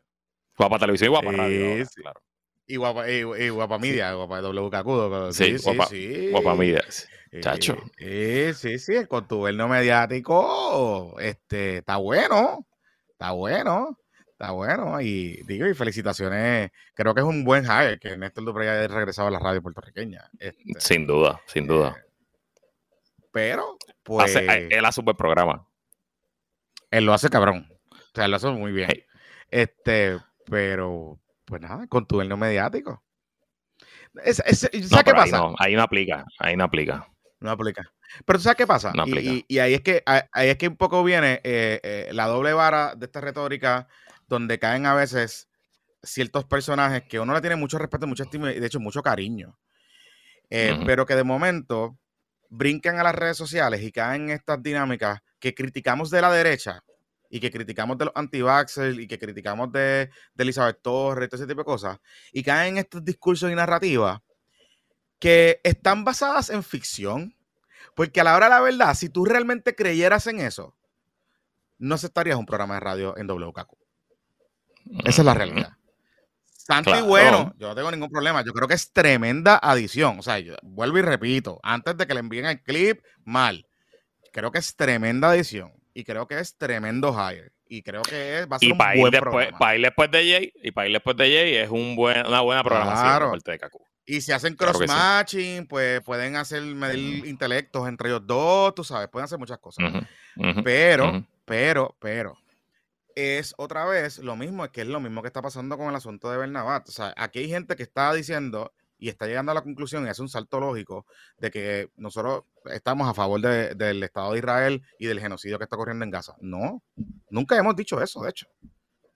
Guapa Televisión y Guapa Sí, Radio, ahora, sí. claro. Y guapa, y, y guapa media, guapa WKQ. Sí, Sí, sí, guapa- sí. Guapa Media. Sí. Eh, Chacho. eh, sí, sí, el contubernio mediático este, está bueno, está bueno, está bueno. Y digo, y felicitaciones, creo que es un buen hire que Néstor Duprey haya regresado a la radio puertorriqueña. este, Sin duda, sin duda. pero, pues, Hace- eh, él hace un buen programa. él lo hace cabrón. O sea, él lo hace muy bien. Hey. Este, pero, pues nada, contubernio mediático. Es, es- ¿Sabes No, qué ahí pasa? no, ahí no aplica, ahí no aplica. No aplica. Pero ¿tú ¿sabes qué pasa? No Y- aplica. y, y ahí es que ahí es que un poco viene eh, eh, la doble vara de esta retórica donde caen a veces ciertos personajes que uno le tiene mucho respeto, mucha estima y de hecho mucho cariño. Eh. Pero que de momento brincan a las redes sociales y caen en estas dinámicas que criticamos de la derecha y que criticamos de los anti y que criticamos de, de Elizabeth Torres, todo ese tipo de cosas, y caen en estos discursos y narrativas que están basadas en ficción. Porque a la hora de la verdad, si tú realmente creyeras en eso, no aceptarías un programa de radio en WKQ. Esa es la realidad. Tanto y bueno, yo no tengo ningún problema. Yo creo que es tremenda adición. O sea, vuelvo y repito, antes de que le envíen el clip, mal. Creo que es tremenda adición. Y creo que es tremendo hire. Y creo que va a ser un buen después, Para ir después de Jay, y para ir después de Jay es un buen, una buena programación claro. de Kaku. Y si hacen cross-matching, pues pueden hacer medir intelectos entre ellos dos, tú sabes, pueden hacer muchas cosas. pero, pero, pero, es otra vez lo mismo, es que es lo mismo que está pasando con el asunto de Bernabat. O sea, aquí hay gente que está diciendo y está llegando a la conclusión y hace un salto lógico de que nosotros estamos a favor del Estado de Israel y del genocidio que está ocurriendo en Gaza. No, nunca hemos dicho eso, de hecho.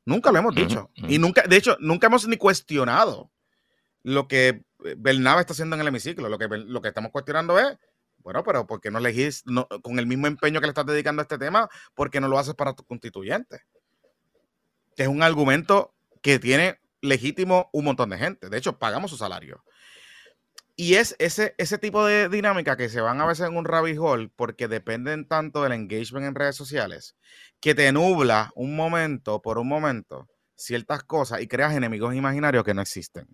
Nunca lo hemos dicho. Y nunca, de hecho, nunca hemos ni cuestionado lo que Bernabe está haciendo en el hemiciclo. Lo que, lo que estamos cuestionando es, bueno, pero ¿por qué no elegís con el mismo empeño que le estás dedicando a este tema? ¿Por qué no lo haces para tu constituyente? que es un argumento que tiene legítimo un montón de gente. De hecho, pagamos su salario. Y es ese, ese tipo de dinámica que se van a veces en un rabbit hole porque dependen tanto del engagement en redes sociales que te nubla un momento por un momento ciertas cosas y creas enemigos imaginarios que no existen.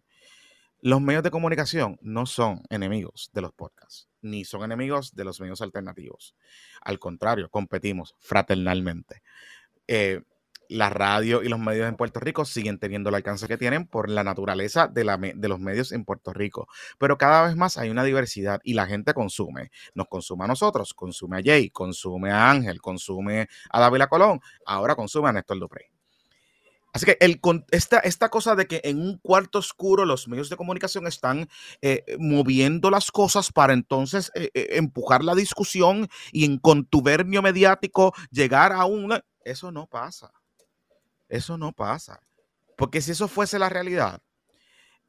Los medios de comunicación no son enemigos de los podcasts, ni son enemigos de los medios alternativos. Al contrario, competimos fraternalmente. Eh, la radio y los medios en Puerto Rico siguen teniendo el alcance que tienen por la naturaleza de, los medios en Puerto Rico. Pero cada vez más hay una diversidad y la gente consume. Nos consume a nosotros, consume a Jay, consume a Ángel, consume a David Colón, ahora consume a Néstor Duprey. Así que el, esta, esta cosa de que en un cuarto oscuro los medios de comunicación están eh, moviendo las cosas para entonces eh, eh, empujar la discusión y en contubernio mediático llegar a una... Eso no pasa. Eso no pasa. Porque si eso fuese la realidad,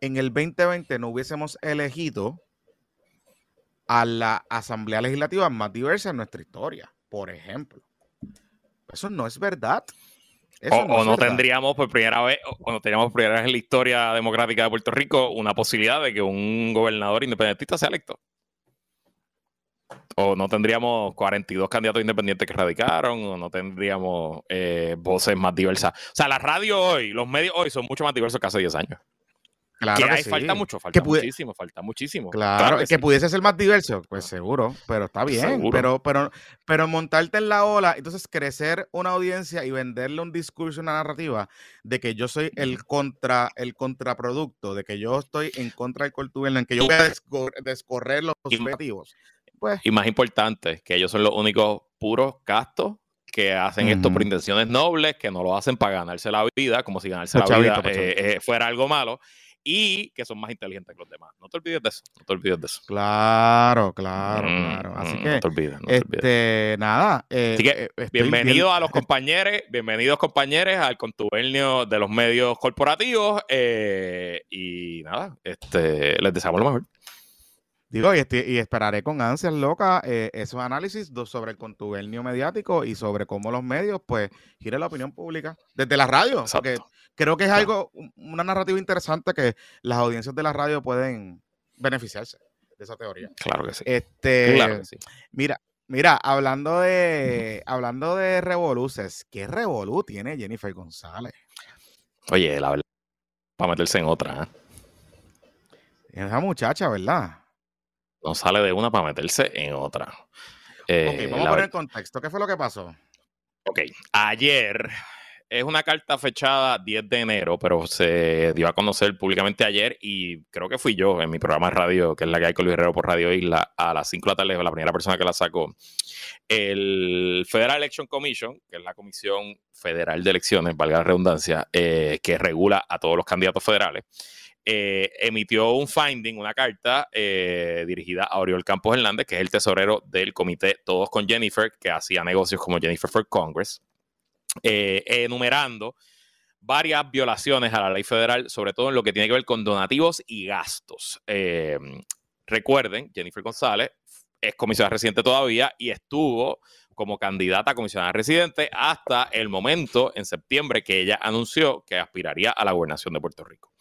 en el 2020 no hubiésemos elegido a la Asamblea Legislativa más diversa en nuestra historia, por ejemplo. Eso no es verdad. O no, tendríamos por primera vez, o no teníamos por primera vez en la historia democrática de Puerto Rico una posibilidad de que un gobernador independentista sea electo. O no tendríamos 42 candidatos independientes que radicaron, o no tendríamos eh, voces más diversas. O sea, la radio hoy, los medios hoy son mucho más diversos que hace 10 años. Claro que, falta mucho, falta muchísimo, falta muchísimo. Claro, que, pudiese ser más diverso, pues seguro, pero está bien. Pero, pero, pero montarte en la ola, entonces crecer una audiencia y venderle un discurso, una narrativa de que yo soy el contra, el contraproducto, de que yo estoy en contra del cultura, en que yo voy a descorrer los objetivos. Pues. Y más importante, que ellos son los únicos puros castos que hacen esto por intenciones nobles, que no lo hacen para ganarse la vida, como si ganarse la vida eh, eh, fuera algo malo, y que son más inteligentes que los demás. No te olvides de eso, no te olvides de eso. Claro, claro, mm, claro. Así mm, que, no te olvides, no te olvides. Este, nada. Eh, Así que, bienvenidos a los compañeros, bienvenidos compañeros al contubernio de los medios corporativos, y nada, este, les deseamos lo mejor. Digo, y, y, esperaré con ansias loca eh, esos análisis sobre el contubernio mediático y sobre cómo los medios, pues, giren la opinión pública desde la radio. Porque creo que es algo, una narrativa interesante que las audiencias de la radio pueden beneficiarse de esa teoría. Claro que sí. Este, claro que sí. Mira, mira, hablando de, hablando de revoluces, ¿qué revolú tiene Jennifer González? Oye, la verdad, para meterse en otra. ¿eh? Esa muchacha, ¿verdad? no sale de una para meterse en otra. ok, eh, vamos a poner el contexto. ¿Qué fue lo que pasó? Ok, ayer es una carta fechada 10 de enero, pero se dio a conocer públicamente ayer y creo que fui yo en mi programa de radio, que es la que hay con Luis Herrero por Radio Isla, a las 5 de la tarde, la primera persona que la sacó. El Federal Election Commission, que es la Comisión Federal de Elecciones, valga la redundancia, eh, que regula a todos los candidatos federales, eh, emitió un finding, una carta eh, dirigida a Oriol Campos Hernández, que es el tesorero del comité Todos con Jennifer, que hacía negocios como Jennifer for Congress, eh, enumerando varias violaciones a la ley federal, sobre todo en lo que tiene que ver con donativos y gastos. recuerden, Jennifer González es comisionada residente todavía y estuvo como candidata a comisionada residente hasta el momento, en septiembre, que ella anunció que aspiraría a la gobernación de Puerto Rico.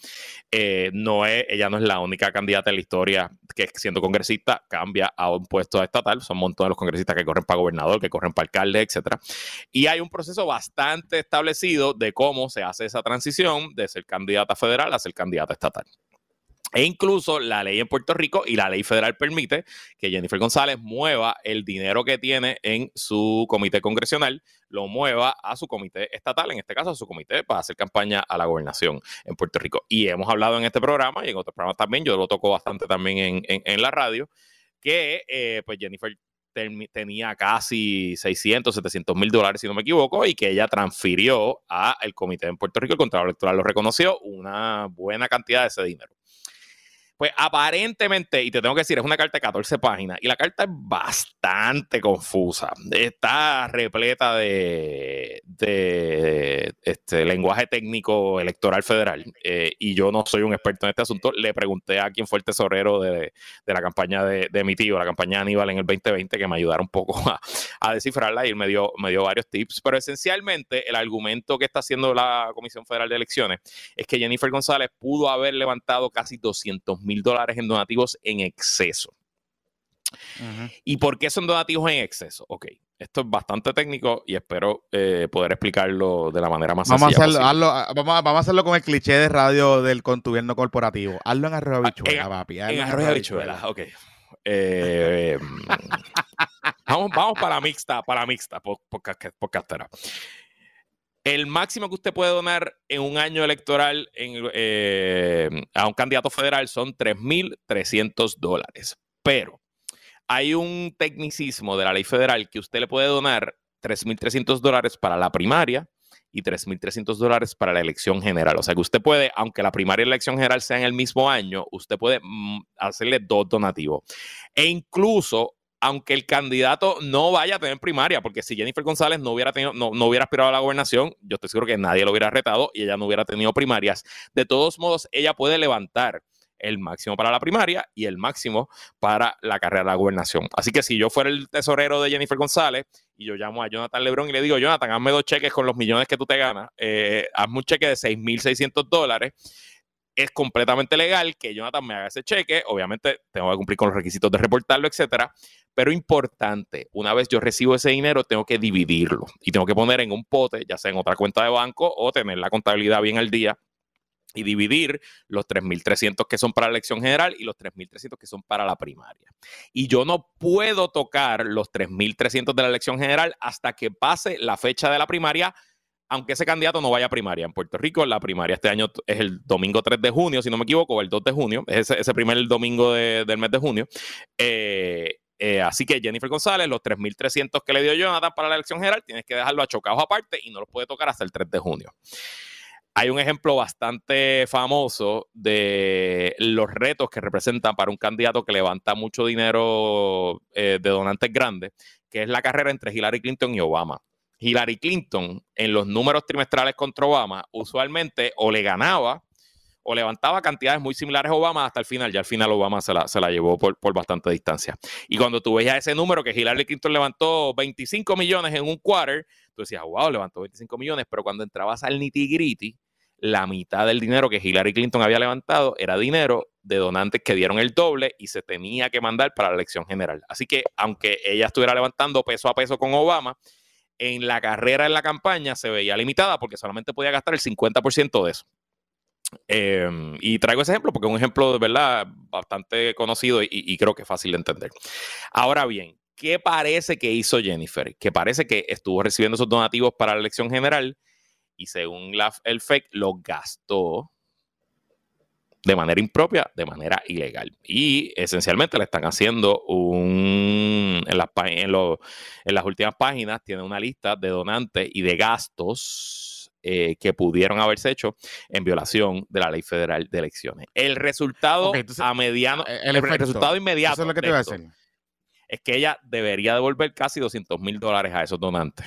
Eh, no es, ella no es la única candidata en la historia que siendo congresista cambia a un puesto estatal. Son un montón de los congresistas que corren para gobernador, que corren para alcalde, etcétera. Y hay un proceso bastante establecido de cómo se hace esa transición de ser candidata federal a ser candidata estatal. E incluso la ley en Puerto Rico y la ley federal permite que Jennifer González mueva el dinero que tiene en su comité congresional, lo mueva a su comité estatal, en este caso a su comité para hacer campaña a la gobernación en Puerto Rico. Y hemos hablado en este programa y en otros programas también, yo lo toco bastante también en, la radio, que eh, pues Jennifer tenía casi 600, 700 mil dólares, si no me equivoco, y que ella transfirió al comité en Puerto Rico, el Contralor Electoral lo reconoció, una buena cantidad de ese dinero. Pues aparentemente, y te tengo que decir, es una carta de 14 páginas y la carta es bastante confusa. Está repleta de, este, lenguaje técnico electoral federal eh, y yo no soy un experto en este asunto. Le pregunté a quién fue el tesorero de, la campaña de, mi tío, la campaña Aníbal en el 2020, que me ayudara un poco a, descifrarla y él me dio, me dio varios tips. Pero esencialmente el argumento que está haciendo la Comisión Federal de Elecciones es que Jennifer González pudo haber levantado casi 200 mil dólares en donativos en exceso. ¿Y por qué son donativos en exceso? Ok, esto es bastante técnico y espero eh, poder explicarlo de la manera más vamos sencilla. A hacerlo, vamos, a, hacerlo con el cliché de radio del gobierno corporativo. Hazlo en arroyo ah, habichuela, papi. En, arroyo habichuela, ok. Eh, vamos, vamos para la mixta, para la mixta, por, por, por el máximo que usted puede donar en un año electoral eh, a un candidato federal son 3.300 dólares. Pero hay un tecnicismo de la ley federal que usted le puede donar 3.300 dólares para la primaria y 3.300 dólares para la elección general. O sea que usted puede, aunque la primaria y la elección general sean el mismo año, usted puede mm, hacerle dos donativos. E incluso aunque el candidato no vaya a tener primaria, porque si Jennifer González no hubiera tenido, no, hubiera aspirado a la gobernación, yo estoy seguro que nadie lo hubiera retado y ella no hubiera tenido primarias. De todos modos, ella puede levantar el máximo para la primaria y el máximo para la carrera de la gobernación. Así que si yo fuera el tesorero de Jennifer González y yo llamo a Jonathan Lebron y le digo, Jonathan, hazme dos cheques con los millones que tú te ganas, eh, hazme un cheque de 6.600 dólares es completamente legal que Jonathan me haga ese cheque. Obviamente tengo que cumplir con los requisitos de reportarlo, etcétera. Pero importante, una vez yo recibo ese dinero, tengo que dividirlo y tengo que poner en un pote, ya sea en otra cuenta de banco o tener la contabilidad bien al día y dividir los 3.300 que son para la elección general y los 3.300 que son para la primaria. Y yo no puedo tocar los 3.300 de la elección general hasta que pase la fecha de la primaria aunque ese candidato no vaya a primaria. En Puerto Rico, la primaria este año es el domingo 3 de junio, si no me equivoco, o el 2 de junio, es ese, primer domingo del mes de junio. Eh, eh, así que Jennifer González, los 3.300 que le dio Jonathan para la elección general, tienes que dejarlo achocados aparte y no los puede tocar hasta el 3 de junio. Hay un ejemplo bastante famoso de los retos que representan para un candidato que levanta mucho dinero eh, de donantes grandes, que es la carrera entre Hillary Clinton y Obama. Hillary Clinton en los números trimestrales contra Obama usualmente o le ganaba o levantaba cantidades muy similares a Obama hasta el final. Ya al final Obama se la, se la llevó por, por, bastante distancia. Y cuando tú veías ese número que Hillary Clinton levantó 25 millones en un quarter, tú decías, wow, levantó 25 millones, pero cuando entrabas al nitty gritty, la mitad del dinero que Hillary Clinton había levantado era dinero de donantes que dieron el doble y se tenía que mandar para la elección general. Así que aunque ella estuviera levantando peso a peso con Obama, en la carrera, en la campaña, se veía limitada porque solamente podía gastar el 50% de eso. Em, y traigo ese ejemplo porque es un ejemplo de verdad bastante conocido y, creo que es fácil de entender. Ahora bien, ¿qué parece que hizo Jennifer? Que parece que estuvo recibiendo esos donativos para la elección general y según el FEC los gastó de manera impropia, de manera ilegal. Y esencialmente le están haciendo un, en las, en, en las últimas páginas, tiene una lista de donantes y de gastos eh, que pudieron haberse hecho en violación de la ley federal de elecciones. El resultado a mediano, eh, el, resultado inmediato. es lo que te Es que ella debería devolver casi 200 mil dólares a esos donantes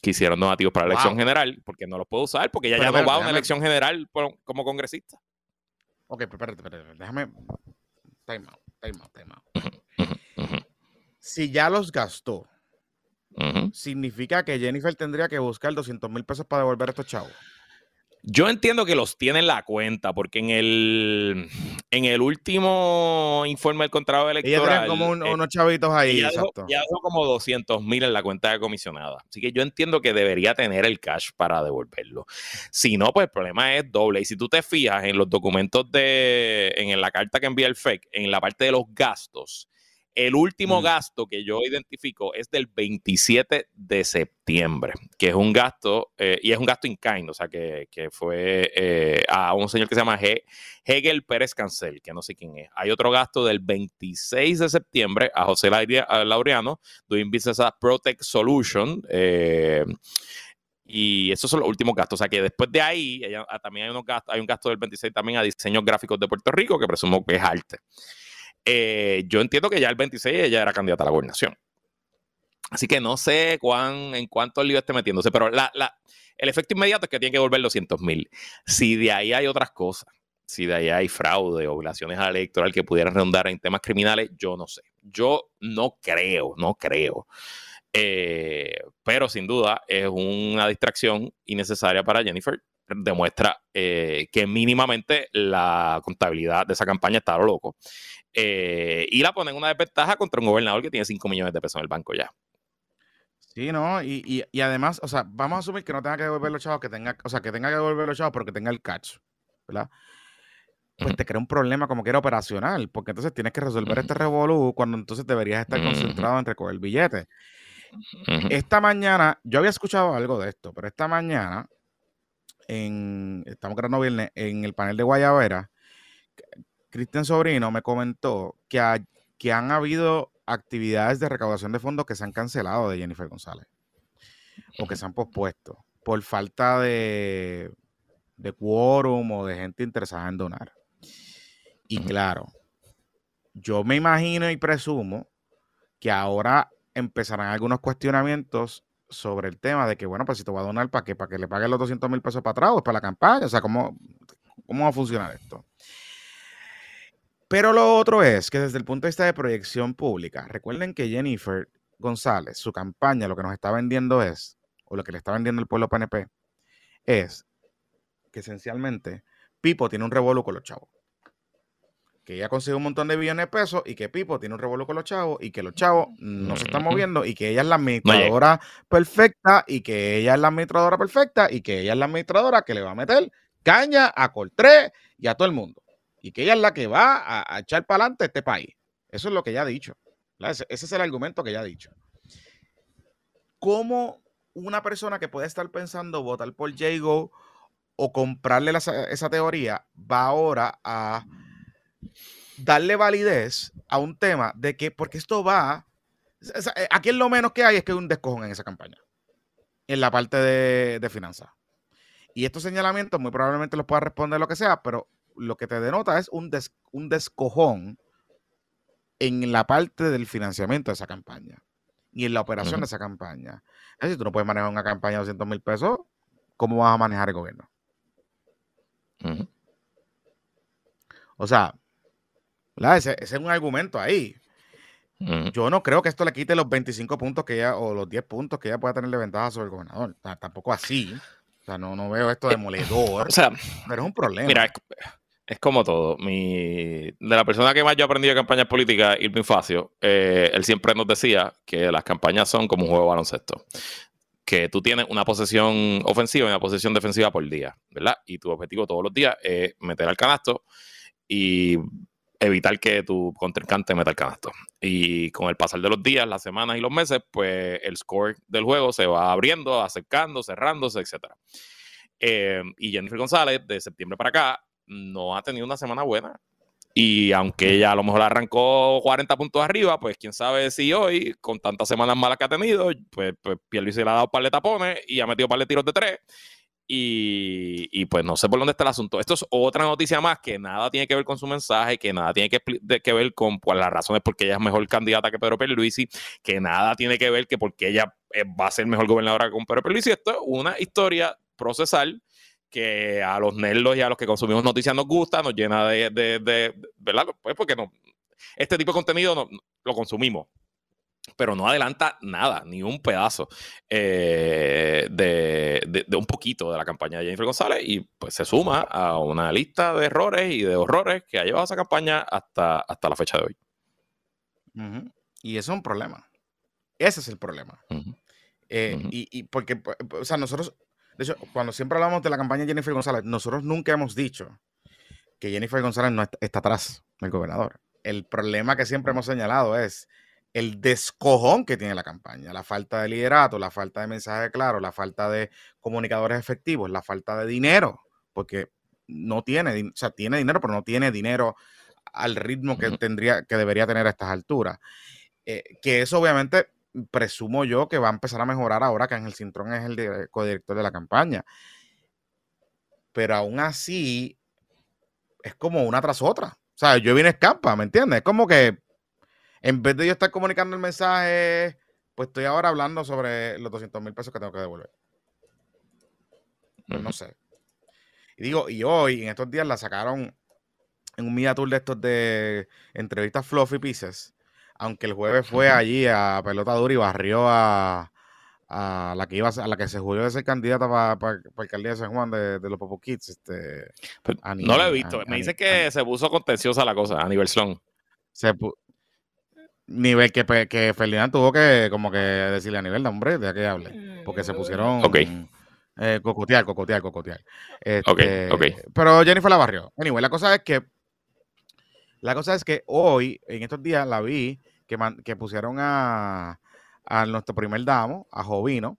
que hicieron donativos para la elección general, porque no los puede usar, porque ella ya no va a una elección general como congresista. Ok, espérate, espérate, déjame. Time out, time out, time out. Si ya los gastó, significa que Jennifer tendría que buscar 200 mil pesos para devolver a estos chavos. Yo entiendo que los tiene en la cuenta, porque en el, en el último informe del contrato electoral. Ella como eh, unos chavitos ahí. Ya dejó, como 200 mil en la cuenta de comisionada. Así que yo entiendo que debería tener el cash para devolverlo. Si no, pues el problema es doble. Y si tú te fijas en los documentos de. en la carta que envía el FEC, en la parte de los gastos, el último mm. gasto que yo identifico es del 27 de septiembre, que es un gasto, eh, y es un gasto in kind, o sea, que, fue eh, a un señor que se llama Hegel Pérez Cancel, que no sé quién es. Hay otro gasto del 26 de septiembre a José Laureano, doing business at Protect Solution. Eh, y esos son los últimos gastos. O sea que después de ahí, ah, también hay, unos gastos, hay un gasto del 26 también a diseños gráficos de Puerto Rico, que presumo que es arte. Eh, yo entiendo que ya el 26 ella era candidata a la gobernación. Así que no sé cuán, en cuánto lío esté metiéndose, pero el efecto inmediato es que tiene que volver 200 mil. Si de ahí hay otras cosas, si de ahí hay fraude o violaciones a la electoral que pudieran redundar en temas criminales, yo no sé. Yo no creo, no creo. Eh, pero sin duda es una distracción innecesaria para Jennifer demuestra eh, que mínimamente la contabilidad de esa campaña está lo loco. Eh, y la pone en una desventaja contra un gobernador que tiene 5 millones de pesos en el banco ya. Sí, ¿no? Y, además, o sea, vamos a asumir que no tenga que devolver los chavos, que tenga, o sea, que tenga que devolver los chavos, pero que tenga el catch, ¿verdad? Pues te crea un problema como que era operacional, porque entonces tienes que resolver este revolú cuando entonces deberías estar concentrado en recoger el billete. Esta mañana, yo había escuchado algo de esto, pero esta mañana en, estamos grabando viernes, en el panel de Guayabera, Cristian Sobrino me comentó que, que han habido actividades de recaudación de fondos que se han cancelado de Jennifer González o que se han pospuesto por falta de, de quórum o de gente interesada en donar. Y claro, yo me imagino y presumo que ahora empezarán algunos cuestionamientos sobre el tema de que, bueno, pues si te voy a donar, ¿para qué? ¿Para que le pague los 200 mil pesos para atrás o para la campaña? O sea, ¿cómo, ¿cómo va a funcionar esto? Pero lo otro es que desde el punto de vista de proyección pública, recuerden que Jennifer González, su campaña, lo que nos está vendiendo es, o lo que le está vendiendo el pueblo PNP, es que esencialmente Pipo tiene un revuelo con los chavos que ella consigue un montón de billones de pesos y que Pipo tiene un revuelo con los chavos y que los chavos no se están moviendo y que ella es la administradora perfecta y que ella es la administradora perfecta y que ella es la administradora que le va a meter caña a Coltré y a todo el mundo. Y que ella es la que va a, echar para adelante este país. Eso es lo que ella ha dicho. Ese, es el argumento que ella ha dicho. ¿Cómo una persona que puede estar pensando votar por Jago o comprarle esa teoría va ahora a darle validez a un tema de que, porque esto va, eh, aquí lo menos que hay es que hay un descojón en esa campaña, en la parte de, finanzas. Y estos señalamientos muy probablemente los pueda responder lo que sea, pero lo que te denota es un, un descojón en la parte del financiamiento de esa campaña y en la operación de esa campaña. Es decir, tú no puedes manejar una campaña de 200 mil pesos, ¿cómo vas a manejar el gobierno? O sea, ese, es un argumento ahí. Yo no creo que esto le quite los 25 puntos que ella, o los 10 puntos que ella pueda tener de ventaja sobre el gobernador. tampoco así. O sea, no, no veo esto demoledor. O sea, pero es un problema. Mira, es, como todo. Mi, de la persona que más yo he aprendido de campañas políticas, Irving Facio, eh, él siempre nos decía que las campañas son como un juego de baloncesto que tú tienes una posesión ofensiva y una posesión defensiva por día, ¿verdad? Y tu objetivo todos los días es meter al canasto y evitar que tu contrincante meta el canasto. Y con el pasar de los días, las semanas y los meses, pues el score del juego se va abriendo, acercando, cerrándose, etc. Eh, y Jennifer González, de septiembre para acá, no ha tenido una semana buena. Y aunque ella a lo mejor arrancó 40 puntos arriba, pues quién sabe si hoy, con tantas semanas malas que ha tenido, pues, pues se le ha dado un par de tapones y ha metido un par de tiros de tres. Y, pues no sé por dónde está el asunto. Esto es otra noticia más que nada tiene que ver con su mensaje, que nada tiene que, ver con pues, las razones por qué ella es mejor candidata que Pedro Pierluisi, que nada tiene que ver que porque ella eh, va a ser mejor gobernadora que con Pedro Pierluisi. Esto es una historia procesal que a los nerdos y a los que consumimos noticias nos gusta, nos llena de, de, ¿verdad? Pues porque no, este tipo de contenido no, lo consumimos. Pero no adelanta nada, ni un pedazo eh, de, un poquito de la campaña de Jennifer González y pues se suma a una lista de errores y de horrores que ha llevado esa campaña hasta, hasta la fecha de hoy. Y eso es un problema. Ese es el problema. Eh, y, porque, o sea, nosotros, de hecho, cuando siempre hablamos de la campaña de Jennifer González, nosotros nunca hemos dicho que Jennifer González no está atrás del gobernador. El problema que siempre hemos señalado es el descojón que tiene la campaña, la falta de liderato, la falta de mensaje claro, la falta de comunicadores efectivos, la falta de dinero, porque no tiene, o sea, tiene dinero, pero no tiene dinero al ritmo que tendría, que debería tener a estas alturas. Eh, que eso obviamente presumo yo que va a empezar a mejorar ahora que Ángel Cintrón es el codirector de la campaña. Pero aún así, es como una tras otra. O sea, yo vine a escapa, ¿me entiendes? Es como que en vez de yo estar comunicando el mensaje, pues estoy ahora hablando sobre los 200 mil pesos que tengo que devolver. Pues no sé. Y digo, y hoy, en estos días, la sacaron en un media tour de estos de entrevistas Fluffy Pieces. Aunque el jueves fue allí a pelota dura y barrió a, la que iba a, la que se jugó de ser candidata para pa, pa alcaldía de San Juan de, los Popo Kids. Este, pues, no lo he visto. Me dice que se puso contenciosa la cosa a nivel slon. Se, Nivel que, que Ferdinand tuvo que como que decirle a nivel de hombre, de que hable. Porque se pusieron eh, cocotear, cocotear, cocotear. Este, pero Jennifer la barrió. Anyway, la cosa es que la cosa es que hoy, en estos días, la vi que, que pusieron a, a nuestro primer damo, a Jovino,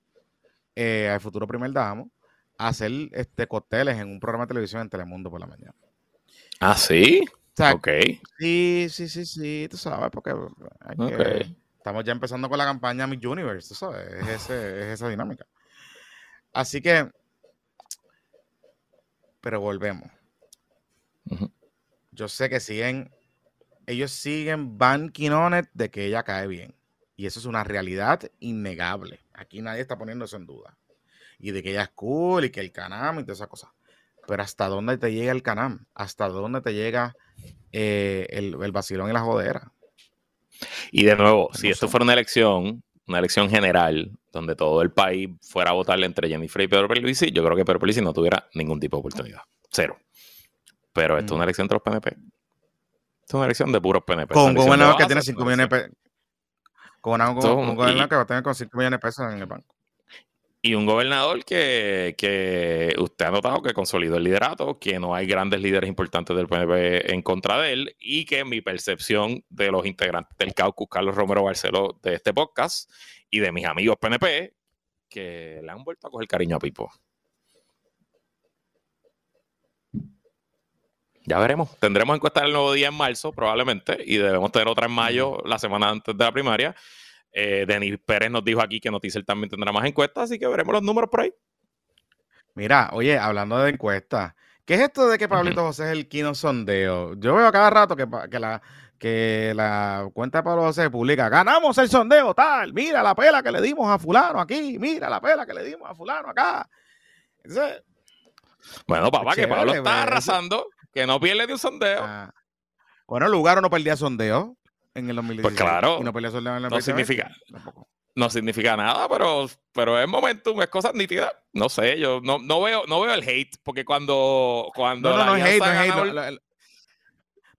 eh, al futuro primer damo, a hacer este cócteles en un programa de televisión en Telemundo por la mañana. Ah, sí ok. Sí, sí, sí, sí, tú sabes, porque estamos ya empezando con la campaña Miss Universe, tú sabes, es, esa dinámica. Así que, pero volvemos. Yo sé que siguen, ellos siguen Van de que ella cae bien. Y eso es una realidad innegable. Aquí nadie está poniendo eso en duda. Y de que ella es cool y que el canam y todas esas cosas. Pero ¿hasta dónde te llega el canam? ¿Hasta dónde te llega eh, el, el, vacilón y la jodera. Y de nuevo, si esto fuera una elección, una elección general, donde todo el país fuera a votarle entre Jennifer y Pedro Pierluisi, yo creo que Pedro Pierluisi no tuviera ningún tipo de oportunidad. Cero. Pero esto es una mm. elección entre los PNP. Esto es una elección de puros PNP. Con un gobernador que tiene 5 millones de pesos. Con un gobernador que va a tener con 5 millones de pesos en el banco. Y un gobernador que, que, usted ha notado que consolidó el liderato, que no hay grandes líderes importantes del PNP en contra de él y que mi percepción de los integrantes del caucus, Carlos Romero Barceló, de este podcast y de mis amigos PNP, que le han vuelto a coger cariño a Pipo. Ya veremos. Tendremos encuesta el nuevo día en marzo, probablemente, y debemos tener otra en mayo, la semana antes de la primaria. Eh, Denis Pérez nos dijo aquí que Noticiel también tendrá más encuestas, así que veremos los números por ahí. Mira, oye, hablando de encuestas, ¿qué es esto de que Pablito José es el Kino Sondeo? Yo veo cada rato que, la, que la cuenta de Pablo José publica, ganamos el sondeo, tal, mira la pela que le dimos a fulano aquí, mira la pela que le dimos a fulano acá. bueno, papá, que Pablo está pues, arrasando, que no pierde de un sondeo. Ah. Bueno, el lugar no perdía sondeo en el 2016. Pues claro. no significa, no significa nada, pero, pero es momentum, es cosa nítida. No sé, yo no, no, veo, no veo el hate, porque cuando. cuando no, no, no es hate, no es hate.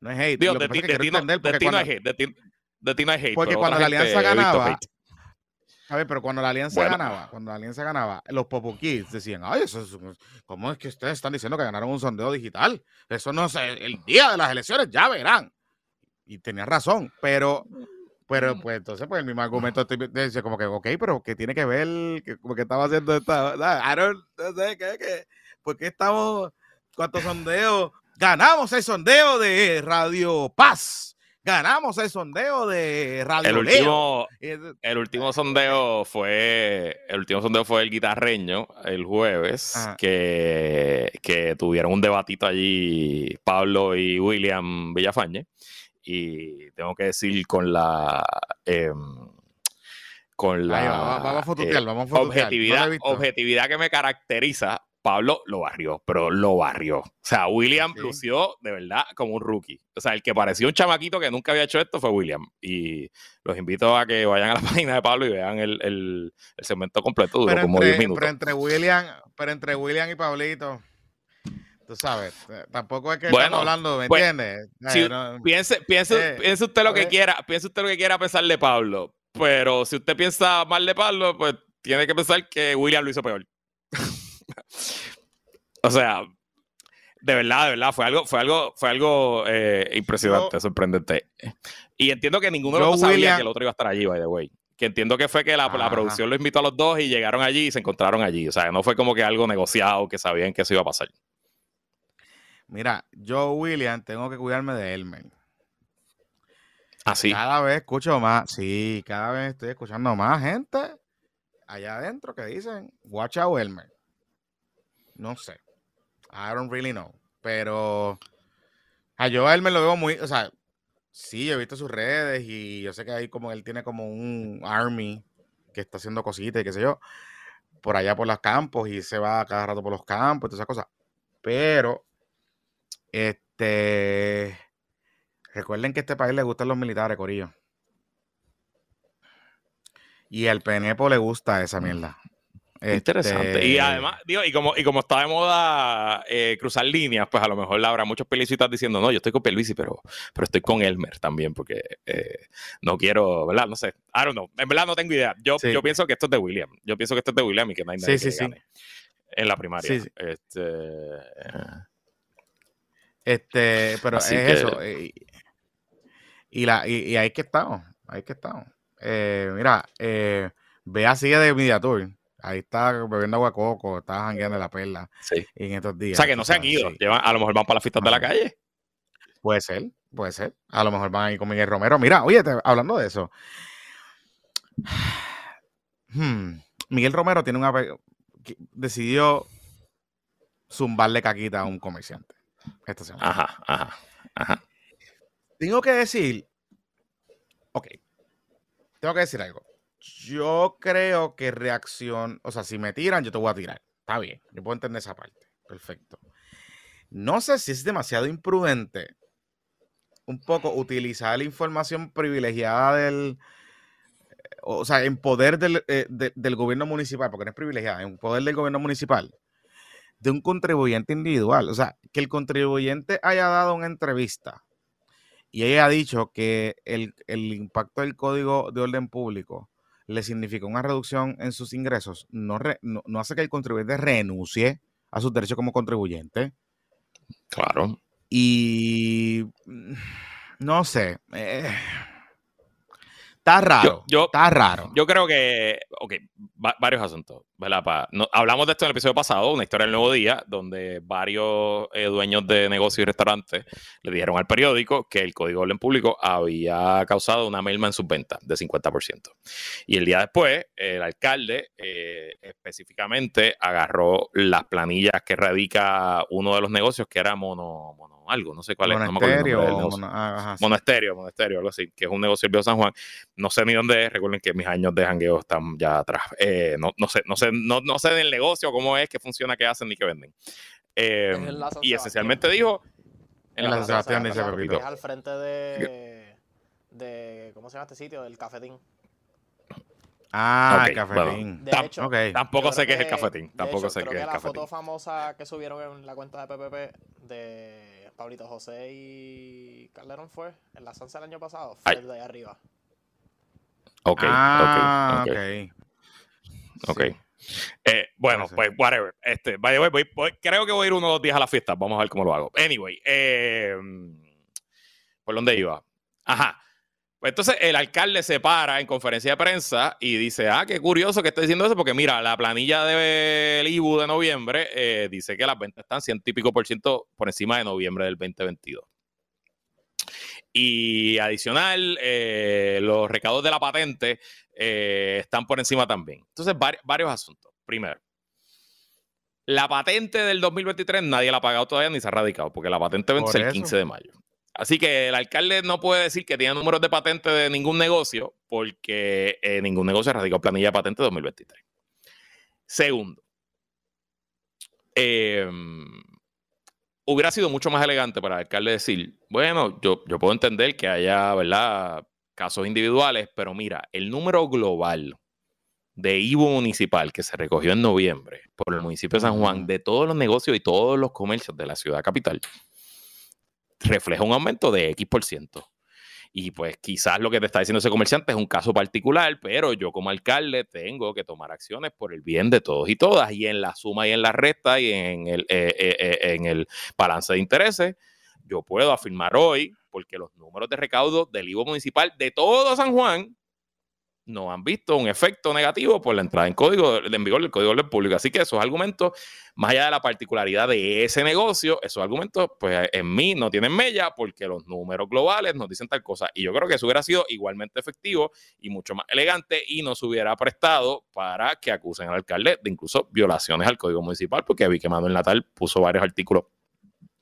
No, es hate. ti, de, ti no, hay hate. De ti, no hay hate. Porque cuando la alianza ganaba. A ver, pero cuando la alianza ganaba, cuando la alianza ganaba, los Popo Kids decían, ay, eso es, ¿cómo es que ustedes están diciendo que ganaron un sondeo digital? Eso no es el día de las elecciones, ya verán y tenía razón, pero, pero pues entonces pues el mismo argumento dice como que, ok, pero ¿qué tiene que ver? Que, como que estaba haciendo esta, I don't, no sé. ¿por qué estamos, cuántos sondeos? Ganamos el sondeo de Radio Paz. Ganamos el sondeo de Radio el último, el último sondeo fue el último sondeo fue el guitarreño el jueves que, que tuvieron un debatito allí Pablo y William Villafañe y tengo que decir con la em, con la vamos a vamos a objetividad, objetividad que me caracteriza Pablo lo barrió, pero lo barrió. O sea, William Sí. lució de verdad como un rookie. O sea, el que parecía un chamaquito que nunca había hecho esto fue William. Y los invito a que vayan a la página de Pablo y vean el, el- el segmento completo. Duró como 10 entre, minutos. pero entre William, pero entre William y Pablito, tú sabes, eh, tampoco es que Bueno, estamos hablando, ¿me pues, entiendes? si- Eh, no- Piense, piense, Eh, piense usted lo que pues- quiera, piense usted lo que quiera pensar de Pablo. Pero si usted piensa mal de Pablo, pues tiene que pensar que William lo hizo peor. o sea, de verdad, de verdad, fue algo, fue algo, fue algo eh, impresionante, Yo- sorprendente. Y entiendo que ninguno de los dos sabía que el otro iba a estar allí, by the way. Que entiendo que fue que la, la producción lo invitó a los dos y llegaron allí y se encontraron allí. O sea, no fue como que algo negociado que sabían que eso iba a pasar. Mira, yo, William, tengo que cuidarme de Elmer. Así. Cada vez escucho más, sí, cada vez estoy escuchando más gente allá adentro que dicen, watch out Elmer. No sé. I don't really know. Pero a yo a Elmer lo veo muy, o sea, sí, yo he visto sus redes y yo sé que ahí como él tiene como un army que está haciendo cositas y qué sé yo, por allá por los campos y se va cada rato por los campos y todas esas cosas. Pero, este, recuerden que a este país le gustan los militares, Corillo. Y al PNP le gusta esa mierda. Interesante. Y Este, además, digo, y como, y como está de moda eh, cruzar líneas, pues a lo mejor habrá muchos pelicitas diciendo, no, yo estoy con Pierluisi, pero, pero estoy con Elmer también, porque eh, no quiero, ¿verdad? No sé. I don't know. En verdad no tengo idea. Yo, Sí. yo pienso que esto es de William. Yo pienso que esto es de William y que no hay nadie Sí, que gane en la primaria. Sí, sí. Este, Este, pero Así es que- eso. eh, Y, la, y, y ahí que estamos. Ahí que estamos. Eh, mira, eh, Bea sigue de Mediatur. Ahí está bebiendo agua coco, está jangueando la perla sí. en estos O días. sea, que no se han ido. sí. Llevan- a lo mejor van para las fiestas de la calle. Puede ser, puede ser. A lo mejor van a ir con Miguel Romero. Mira, oye, te- hablando de eso. Hmm, Miguel Romero tiene una decidió zumbarle caquita a un comerciante esta semana. Ajá, ajá, ajá. Tengo que decir, ok, tengo que decir algo. Yo creo que reacción, o sea, si me tiran, yo te voy a tirar. Está bien, yo puedo entender esa parte. Perfecto. No sé si es demasiado imprudente un poco utilizar la información privilegiada del, o sea, en poder del, eh, de- del gobierno municipal, porque no es privilegiada, en poder del gobierno municipal, de un contribuyente individual. O sea, que el contribuyente haya dado una entrevista y ella ha dicho que el, el impacto del código de orden público le significó una reducción en sus ingresos, no, re- no, no hace que el contribuyente renuncie a sus derechos como contribuyente. Claro. Y mm, no sé. eh, está raro. yo- está raro. Yo creo que, ok, va- varios asuntos. Pa- no- hablamos de esto en el episodio pasado, una historia del nuevo día, donde varios eh, dueños de negocios y restaurantes le dijeron al periódico que el Código de Orden Público había causado una merma en sus ventas de 50%. Y el día después, el alcalde eh, específicamente agarró las planillas que radica uno de los negocios, que era mono, mono algo, no sé cuál es, no me mono-. Monasterio, Monasterio, algo así, que es un negocio del San Juan. No sé ni dónde es, recuerden que mis años de jangueo están ya atrás. Eh, no, no sé, no sé, no, no sé del negocio, cómo es, qué funciona, qué hacen ni qué venden. Eh, la San y Sebastián. esencialmente dijo. En la San Sebastián, dice Claro, Pepito. Es al frente de, de. ¿Cómo se llama este sitio? Del cafetín. Ah, Ok, el cafetín. De Tam- hecho, ok. Tampoco sé qué es el que- cafetín. de Tampoco hecho, sé qué es que el la cafetín. foto famosa que subieron en la cuenta de PPP de Pablito José y Calderón fue en la Sansa el año pasado. Fue Ay. de ahí arriba. Ok, ah, ok, ok. ok. ok. Sí. Eh, bueno, pues whatever. Este, by the way, voy- voy- creo que voy a ir uno o dos días a la fiesta. Vamos a ver cómo lo hago. Anyway, eh, ¿por dónde iba? Ajá. Pues entonces el alcalde se para en conferencia de prensa y dice, ah, qué curioso que esté diciendo eso, porque mira, la planilla del IBU de noviembre eh, dice que las ventas están ciento y pico por ciento por encima de noviembre del 2022. Y adicional, eh, los recaudos de la patente eh, están por encima también. Entonces, vari- varios asuntos. Primero, la patente del 2023 nadie la ha pagado todavía ni se ha radicado, porque la patente vence el eso. 15 de mayo. Así que el alcalde no puede decir que tiene números de patente de ningún negocio, porque eh, ningún negocio ha radicado planilla de patente 2023. Segundo, eh, hubiera sido mucho más elegante para el alcalde decir, bueno, yo, yo puedo entender que haya, ¿verdad? Casos individuales, pero mira, el número global de IVO municipal que se recogió en noviembre por el municipio de San Juan de todos los negocios y todos los comercios de la ciudad capital refleja un aumento de X por ciento. Y pues quizás lo que te está diciendo ese comerciante es un caso particular, pero yo como alcalde tengo que tomar acciones por el bien de todos y todas. Y en la suma y en la resta y en el, eh, eh, eh, en el balance de intereses, yo puedo afirmar hoy, porque los números de recaudo del IVO municipal de todo San Juan no han visto un efecto negativo por la entrada en código en vigor del Código del Público. Así que esos argumentos, más allá de la particularidad de ese negocio, esos argumentos, pues en mí no tienen mella porque los números globales nos dicen tal cosa. Y yo creo que eso hubiera sido igualmente efectivo y mucho más elegante y no se hubiera prestado para que acusen al alcalde de incluso violaciones al Código Municipal, porque vi que Manuel Natal puso varios artículos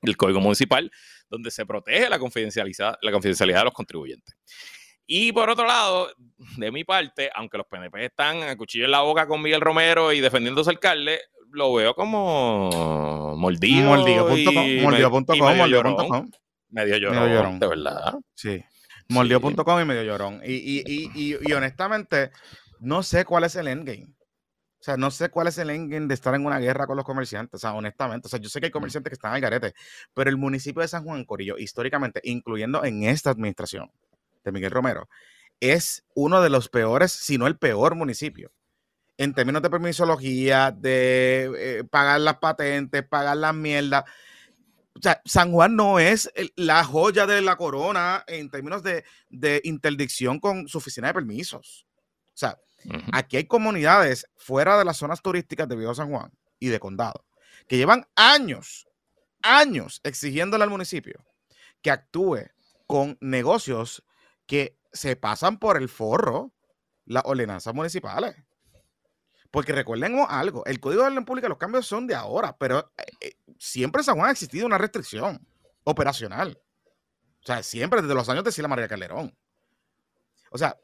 del Código Municipal donde se protege la confidencialidad, la confidencialidad de los contribuyentes. Y por otro lado, de mi parte, aunque los PNP están a cuchillo en la boca con Miguel Romero y defendiéndose alcalde, lo veo como mordido. Mordido.com, mordido.com, mordido.com. Medio llorón, medio llorón, de verdad. Sí. Mordido.com y medio llorón. Y, y, y, y, honestamente, no sé cuál es el endgame. O sea, no sé cuál es el endgame de estar en una guerra con los comerciantes. O sea, honestamente. O sea, yo sé que hay comerciantes que están al garete, pero el municipio de San Juan Corillo, históricamente, incluyendo en esta administración, de Miguel Romero, es uno de los peores, si no el peor municipio. En términos de permisología, de eh, pagar las patentes, pagar las mierdas. O sea, San Juan no es la joya de la corona en términos de, interdicción con su oficina de permisos. O sea, aquí hay comunidades fuera de las zonas turísticas de Viejo San Juan y de Condado que llevan años, años exigiéndole al municipio que actúe con negocios que se pasan por el forro las ordenanzas municipales. Porque recuerden algo, el Código de Orden Pública, los cambios son de ahora, pero eh, eh, siempre en San Juan ha existido una restricción operacional. O sea, siempre desde los años de Sila María Calderón. O sea,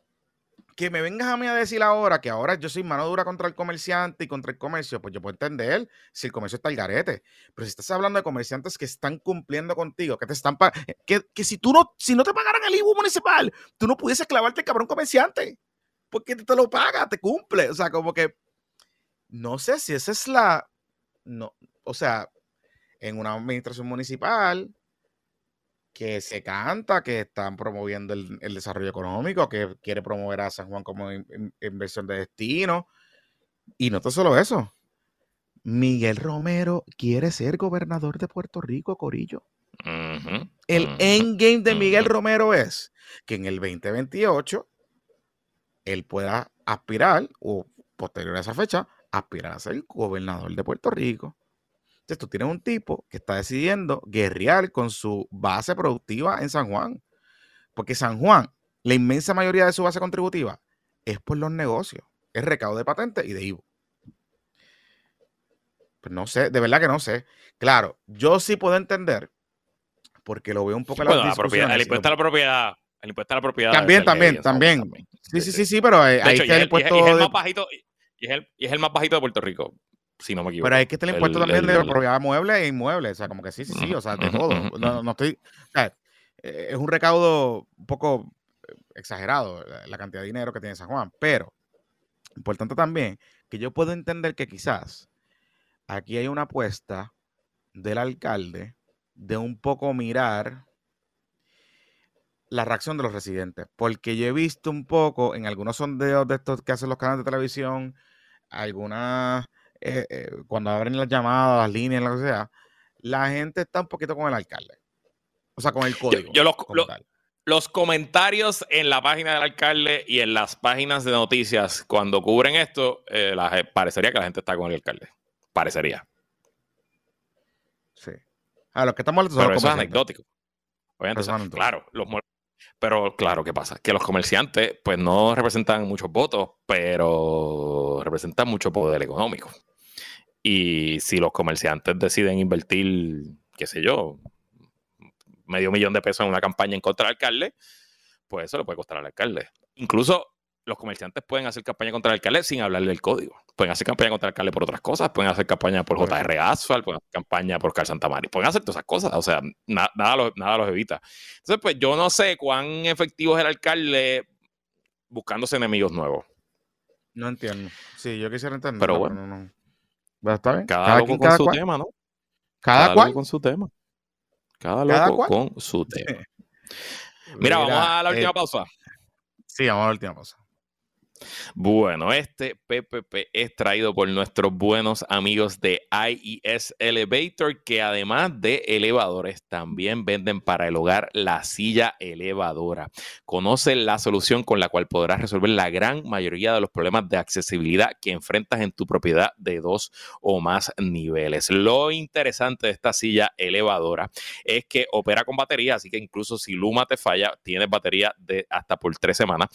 que me vengas a mí a decir ahora que ahora yo soy mano dura contra el comerciante y contra el comercio, pues yo puedo entender si el comercio está al garete. Pero si estás hablando de comerciantes que están cumpliendo contigo, que te están que, que si tú no, si no te pagaran el IVU municipal, tú no pudieses clavarte el cabrón comerciante. Porque te lo paga, te cumple. O sea, como que no sé si esa es la. No, o sea, en una administración municipal, que se canta, que están promoviendo el, desarrollo económico, que quiere promover a San Juan como inversión de destino. Y no solo eso. Miguel Romero quiere ser gobernador de Puerto Rico, Corillo. el endgame de Miguel Romero es que en el 2028 él pueda aspirar, o posterior a esa fecha, aspirar a ser gobernador de Puerto Rico. Entonces tú tienes un tipo que está decidiendo guerrear con su base productiva en San Juan. Porque San Juan, la inmensa mayoría de su base contributiva es por los negocios. Es recaudo de patentes y de IVO. Pues no sé, de verdad que no sé. Claro, yo sí puedo entender, porque lo veo un poco en la propiedad, el impuesto a la propiedad. El impuesto a la propiedad. También, también, también, Sí, sí, sí, sí, pero ahí, está el impuesto. Y es, el más bajito, y es el más bajito de Puerto Rico si no me equivoco. Pero hay que estar el impuesto también de propiedad mueble e inmueble. O sea, como que sí, sí, sí, o sea, de todo. No, no estoy. O sea, eh, es un recaudo un poco eh, exagerado la cantidad de dinero que tiene San Juan. Pero, importante también, que yo puedo entender que quizás aquí hay una apuesta del alcalde de un poco mirar la reacción de los residentes. Porque yo he visto un poco en algunos sondeos de estos que hacen los canales de televisión, algunas eh, eh, cuando abren las llamadas, las líneas, lo que sea, la gente está un poquito con el alcalde. O sea, con el código. Yo, los, comentarios en la página del alcalde y en las páginas de noticias cuando cubren esto, eh, parecería que la gente está con el alcalde. Parecería. Sí. A los que estamos Pero eso es anecdótico. claro, los pero claro, ¿qué pasa? Que los comerciantes pues no representan muchos votos, pero representan mucho poder económico. Y si los comerciantes deciden invertir, qué sé yo, medio millón de pesos en una campaña en contra del alcalde, pues eso le puede costar al alcalde. Incluso los comerciantes pueden hacer campaña contra el alcalde sin hablarle del código. Pueden hacer campaña contra el alcalde por otras cosas, pueden hacer campaña por JR Asphalt, pueden hacer campaña por Cal Santamari, pueden hacer todas esas cosas, o sea, nada, los, nada los evita. Entonces, pues yo no sé cuán efectivo es el alcalde buscándose enemigos nuevos. No entiendo. Sí, yo quisiera entender. Pero bueno. No, no. Está bien. Cada, loco con su tema, ¿no? Cada, cual. con su tema. Cada loco con su tema. Mira, vamos a la última eh, pausa. Sí, vamos a la última pausa. Bueno, este PPP es traído por nuestros buenos amigos de IES Elevator, que además de elevadores, también venden para el hogar la silla elevadora. Conoce la solución con la cual podrás resolver la gran mayoría de los problemas de accesibilidad que enfrentas en tu propiedad de dos o más niveles. Lo interesante de esta silla elevadora es que opera con batería, así que incluso si Luma te falla, tienes batería de hasta por tres semanas.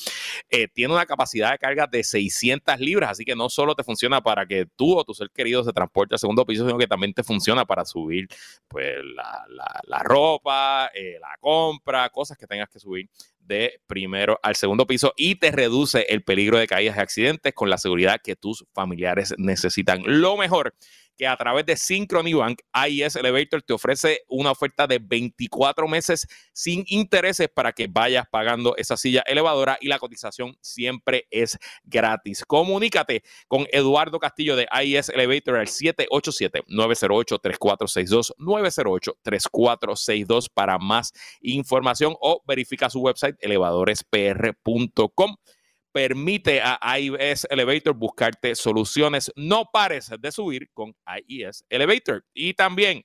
Eh, tiene una capacidad de carga de 600 libras, así que no solo te funciona para que tú o tu ser querido se transporte al segundo piso, sino que también te funciona para subir pues la, ropa, eh, la compra, cosas que tengas que subir de primero al segundo piso y te reduce el peligro de caídas y accidentes con la seguridad que tus familiares necesitan. Lo mejor que a través de Synchrony Bank, IES Elevator te ofrece una oferta de 24 meses sin intereses para que vayas pagando esa silla elevadora y la cotización siempre es gratis. Comunícate con Eduardo Castillo de IES Elevator al 787-908-3462, 908-3462 para más información o verifica su website elevadorespr.com permite a IES Elevator buscarte soluciones. No pares de subir con IES Elevator. Y también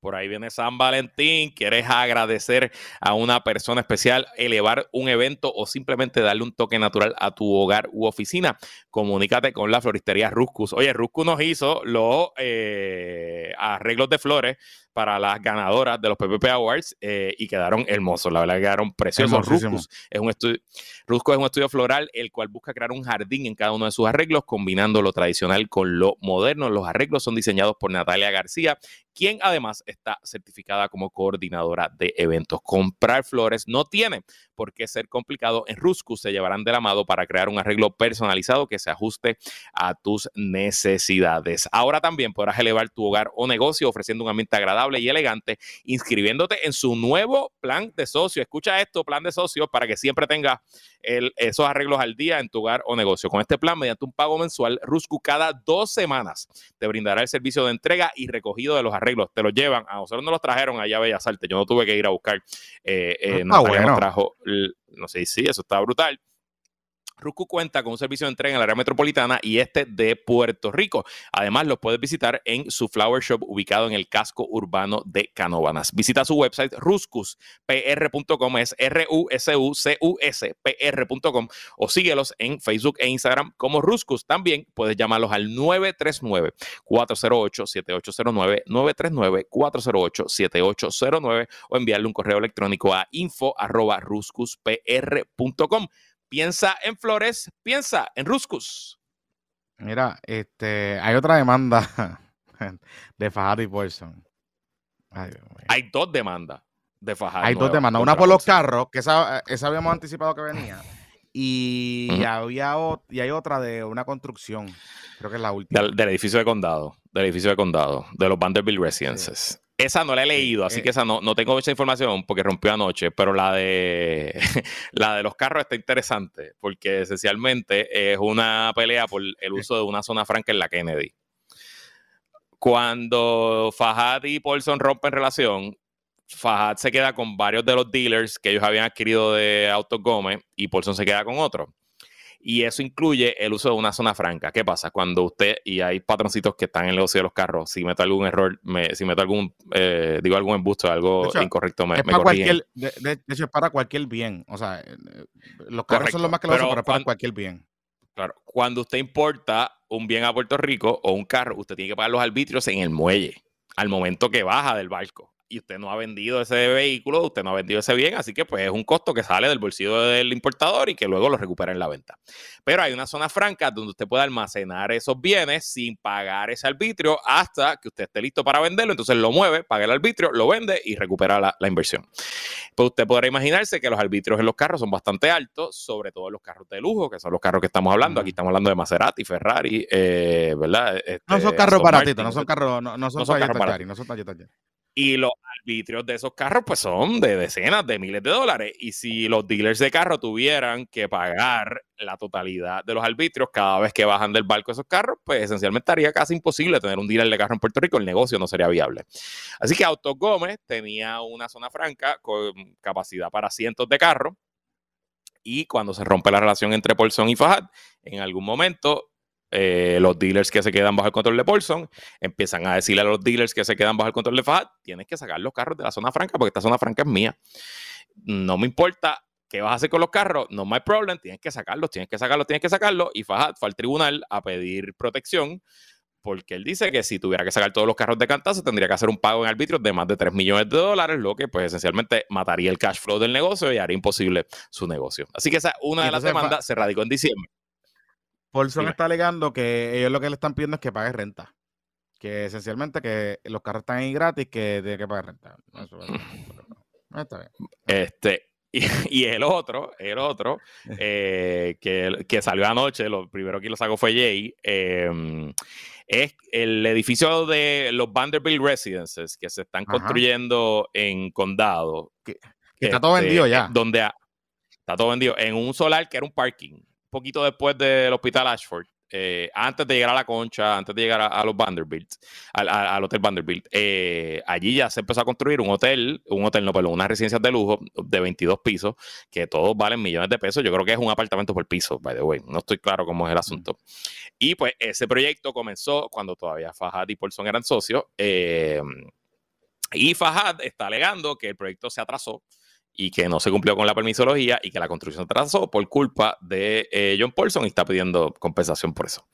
por ahí viene San Valentín, quieres agradecer a una persona especial, elevar un evento o simplemente darle un toque natural a tu hogar u oficina, comunícate con la floristería Ruscus. Oye, Ruscus nos hizo los eh, arreglos de flores para las ganadoras de los PPP Awards eh, y quedaron hermosos, la verdad que quedaron preciosos. Ruscus es un estudio, Ruscus es un estudio floral el cual busca crear un jardín en cada uno de sus arreglos, combinando lo tradicional con lo moderno. Los arreglos son diseñados por Natalia García, quien además está certificada como coordinadora de eventos. Comprar flores no tiene por qué ser complicado. En Ruscus se llevarán de la mano para crear un arreglo personalizado que se ajuste a tus necesidades. Ahora también podrás elevar tu hogar o negocio ofreciendo un ambiente agradable y elegante, inscribiéndote en su nuevo plan de socio. Escucha esto, plan de socio, para que siempre tengas esos arreglos al día en tu hogar o negocio. Con este plan, mediante un pago mensual, Ruscus cada dos semanas te brindará el servicio de entrega y recogido de los arreglos. Te los llevan. A nosotros nos los trajeron allá a Bellas Artes. Yo no tuve que ir a buscar. Eh, eh, ah, nos trajo no sé si eso está brutal. Ruscu cuenta con un servicio de entrega en la área metropolitana y este de Puerto Rico. Además, lo puedes visitar en su flower shop ubicado en el casco urbano de Canóvanas. Visita su website ruscuspr.com, es R-U-S-U-C-U-S, pr.com o síguelos en Facebook e Instagram como Ruscus. También puedes llamarlos al 939-408-7809, 939-408-7809 o enviarle un correo electrónico a info.ruscuspr.com. Piensa en Flores, piensa en Ruscus. Mira, este, hay otra demanda de Fajardo y Paulson. hay dos demandas de Fajardo. Hay dos demandas. Una por los carros, que esa, habíamos anticipado que venía. Y, había y hay otra de una construcción. Creo que es la última. Del, edificio de condado. Del edificio de condado. De los Vanderbilt Residences. Esa no la he leído, así eh. que esa no, no tengo mucha información porque rompió anoche, pero la de la de los carros está interesante porque esencialmente es una pelea por el uso de una zona franca en la Kennedy. Cuando Fajad y Paulson rompen relación, Fajad se queda con varios de los dealers que ellos habían adquirido de Autos Gómez y Paulson se queda con otro y eso incluye el uso de una zona franca. ¿Qué pasa? Cuando usted, y hay patroncitos que están en el negocio de los carros, si meto algún error, me, si meto algún, eh, digo algún embusto, algo incorrecto, me, para cualquier, de, hecho, es para cualquier bien. O sea, eh, los carros son los más que lo usan, pero es para cualquier bien. Claro, cuando usted importa un bien a Puerto Rico o un carro, usted tiene que pagar los arbitrios en el muelle al momento que baja del barco y usted no ha vendido ese vehículo, usted no ha vendido ese bien, así que pues es un costo que sale del bolsillo del importador y que luego lo recupera en la venta. Pero hay una zona franca donde usted puede almacenar esos bienes sin pagar ese arbitrio hasta que usted esté listo para venderlo, entonces lo mueve, paga el arbitrio, lo vende y recupera la, inversión. Pues usted podrá imaginarse que los arbitrios en los carros son bastante altos, sobre todo los carros de lujo, que son los carros que estamos hablando. Aquí estamos hablando de Maserati, Ferrari, eh, ¿verdad? no son este, carros baratitos, no son carros, no, no son, no carros no son y los arbitrios de esos carros, pues son de decenas de miles de dólares. Y si los dealers de carro tuvieran que pagar la totalidad de los arbitrios cada vez que bajan del barco esos carros, pues esencialmente estaría casi imposible tener un dealer de carro en Puerto Rico. El negocio no sería viable. Así que Autos Gómez tenía una zona franca con capacidad para cientos de carros. Y cuando se rompe la relación entre Paulson y Fajad, en algún momento eh, los dealers que se quedan bajo el control de Paulson empiezan a decirle a los dealers que se quedan bajo el control de Fajad, tienes que sacar los carros de la zona franca porque esta zona franca es mía. No me importa qué vas a hacer con los carros, no my problem, tienes que sacarlos, tienes que sacarlos, tienes que sacarlos. Y Fajad fue al tribunal a pedir protección porque él dice que si tuviera que sacar todos los carros de cantazo tendría que hacer un pago en arbitrios de más de 3 millones de dólares, lo que pues esencialmente mataría el cash flow del negocio y haría imposible su negocio. Así que esa una de las demandas se radicó en diciembre. Paulson está alegando que ellos lo que le están pidiendo es que pague renta. Que esencialmente que los carros están ahí gratis, que tiene que pagar renta. está bien. Este, y, el otro, el otro, eh, que, que, salió anoche, lo primero que lo sacó fue Jay, em, es el edificio de los Vanderbilt Residences que se están construyendo en Condado. Que, está todo vendido este, ya. Donde está todo vendido en un solar que era un parking poquito después del hospital Ashford, eh, antes de llegar a la concha, antes de llegar a, los Vanderbilt, al, hotel Vanderbilt, eh, allí ya se empezó a construir un hotel, un hotel no, perdón, unas residencias de lujo de 22 pisos, que todos valen millones de pesos. Yo creo que es un apartamento por piso, by the way. No estoy claro cómo es el asunto. Y pues ese proyecto comenzó cuando todavía Fajad y Paulson eran socios. Eh, y Fajad está alegando que el proyecto se atrasó y que no se cumplió con la permisología y que la construcción se atrasó por culpa de eh, John Paulson y está pidiendo compensación por eso.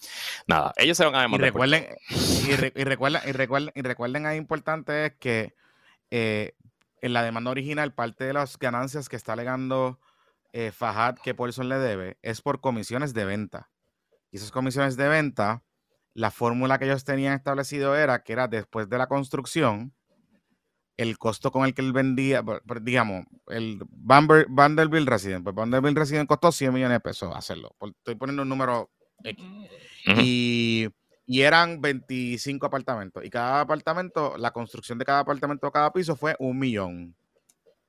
Nada, ellos se van a demandar. Y recuerden, y, recuerden, y, recuerden, y recuerden, ahí importante es que eh, en la demanda original, parte de las ganancias que está alegando eh, Fajad que Paulson le debe es por comisiones de venta. Y esas comisiones de venta, la fórmula que ellos tenían establecido era que era después de la construcción, el costo con el que él vendía, digamos, el Vanderbilt Resident, pues Vanderbilt Resident costó 100 millones de pesos hacerlo. Estoy poniendo un número X. y, eran 25 apartamentos. Y cada apartamento, la construcción de cada apartamento, cada piso fue un millón,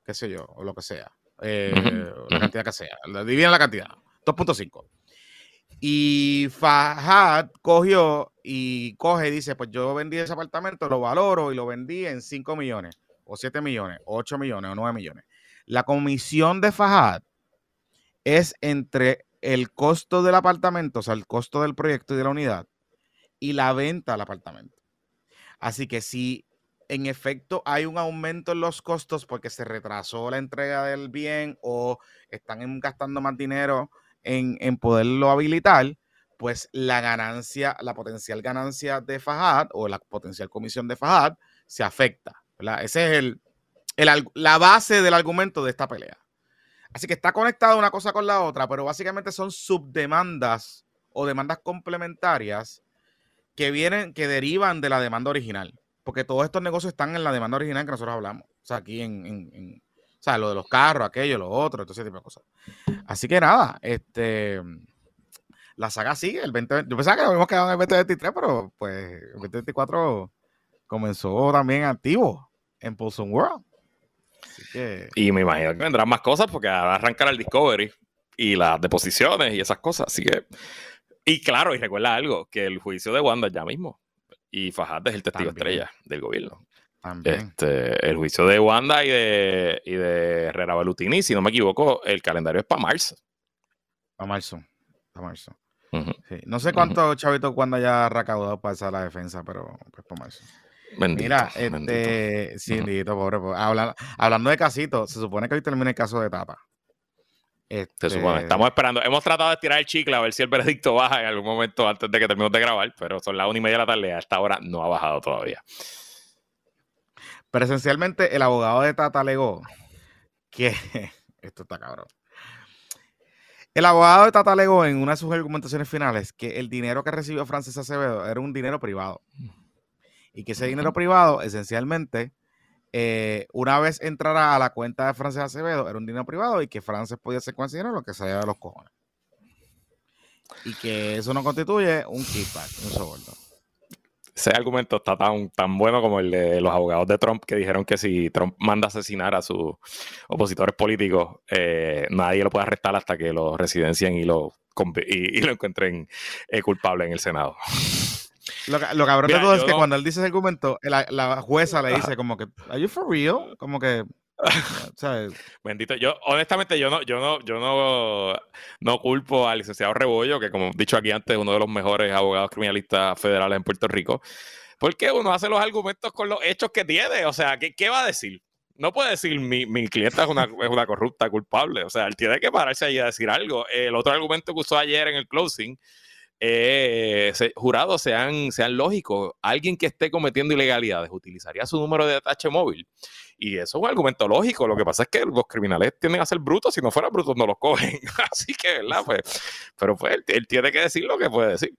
qué sé yo, o lo que sea. Eh, la cantidad que sea. Dividen la cantidad. 2.5. Y Fajad cogió y coge y dice, pues yo vendí ese apartamento, lo valoro y lo vendí en 5 millones, o 7 millones, 8 millones, o 9 millones. La comisión de Fajad es entre el costo del apartamento, o sea, el costo del proyecto y de la unidad, y la venta del apartamento. Así que si en efecto hay un aumento en los costos porque se retrasó la entrega del bien o están gastando más dinero en, poderlo habilitar, pues la ganancia, la potencial ganancia de Fajad o la potencial comisión de Fajad se afecta. ¿verdad? Es el, la base del argumento de esta pelea. Así que está conectada una cosa con la otra, pero básicamente son subdemandas o demandas complementarias que vienen, que derivan de la demanda original. Porque todos estos negocios están en la demanda original que nosotros hablamos. O sea, aquí en o sea, lo de los carros, aquello, lo otro, todo ese tipo de cosas. Así que nada, este la saga sigue. El 20, yo pensaba que nos habíamos quedado en el 2023, pero pues el 2024 comenzó también activo en Pulson World. Y me imagino que vendrán más cosas porque va a arrancar el Discovery y las deposiciones y esas cosas. Así que. Y claro, y recuerda algo: que el juicio de Wanda ya mismo. Y Fajardo es el testigo estrella del gobierno. Este, el juicio de Wanda y de, y de Herrera Balutini, si no me equivoco, el calendario es para marzo. Para marzo. Para marzo. No sé cuánto chavito cuando haya recaudado para esa la defensa, pero pues para marzo. Mira, este, sí, pobre, Hablando, de casitos, se supone que hoy termina el caso de Tata. Se supone. Este Estamos esperando. Hemos tratado de tirar el chicle a ver si el veredicto baja en algún momento antes de que terminemos de grabar, pero son las una y media de la tarde. A esta hora no ha bajado todavía. Pero esencialmente el abogado de Tata alegó que... Esto está cabrón. El abogado de Tata alegó en una de sus argumentaciones finales que el dinero que recibió Francis Acevedo era un dinero privado. Y que ese dinero privado, esencialmente, eh, una vez entrara a la cuenta de Francis Acevedo, era un dinero privado y que Francis podía hacer con ese dinero lo que se de los cojones. Y que eso no constituye un kickback, un soborno ese argumento está tan, tan bueno como el de los abogados de Trump que dijeron que si Trump manda a asesinar a sus opositores políticos, eh, nadie lo puede arrestar hasta que lo residencien y lo, y, lo encuentren eh, culpable en el Senado. Lo, lo cabrón de todo es que cuando él dice ese argumento, la, la jueza le dice como que, ¿Are you for real? Como que, Bendito. Yo, honestamente, yo no, yo no, yo no, no culpo al licenciado Rebollo, que como he dicho aquí antes, es uno de los mejores abogados criminalistas federales en Puerto Rico. Porque uno hace los argumentos con los hechos que tiene. O sea, ¿qué, qué va a decir? No puede decir mi, mi clienta es una, es una corrupta culpable. O sea, él tiene que pararse ahí a decir algo. El otro argumento que usó ayer en el closing eh, jurados sean, sean lógicos. Alguien que esté cometiendo ilegalidades utilizaría su número de atache móvil. Y eso es un argumento lógico. Lo que pasa es que los criminales tienden a ser brutos. Si no fueran brutos, no los cogen. Así que, ¿verdad? Pues, pero pues él, tiene que decir lo que puede decir.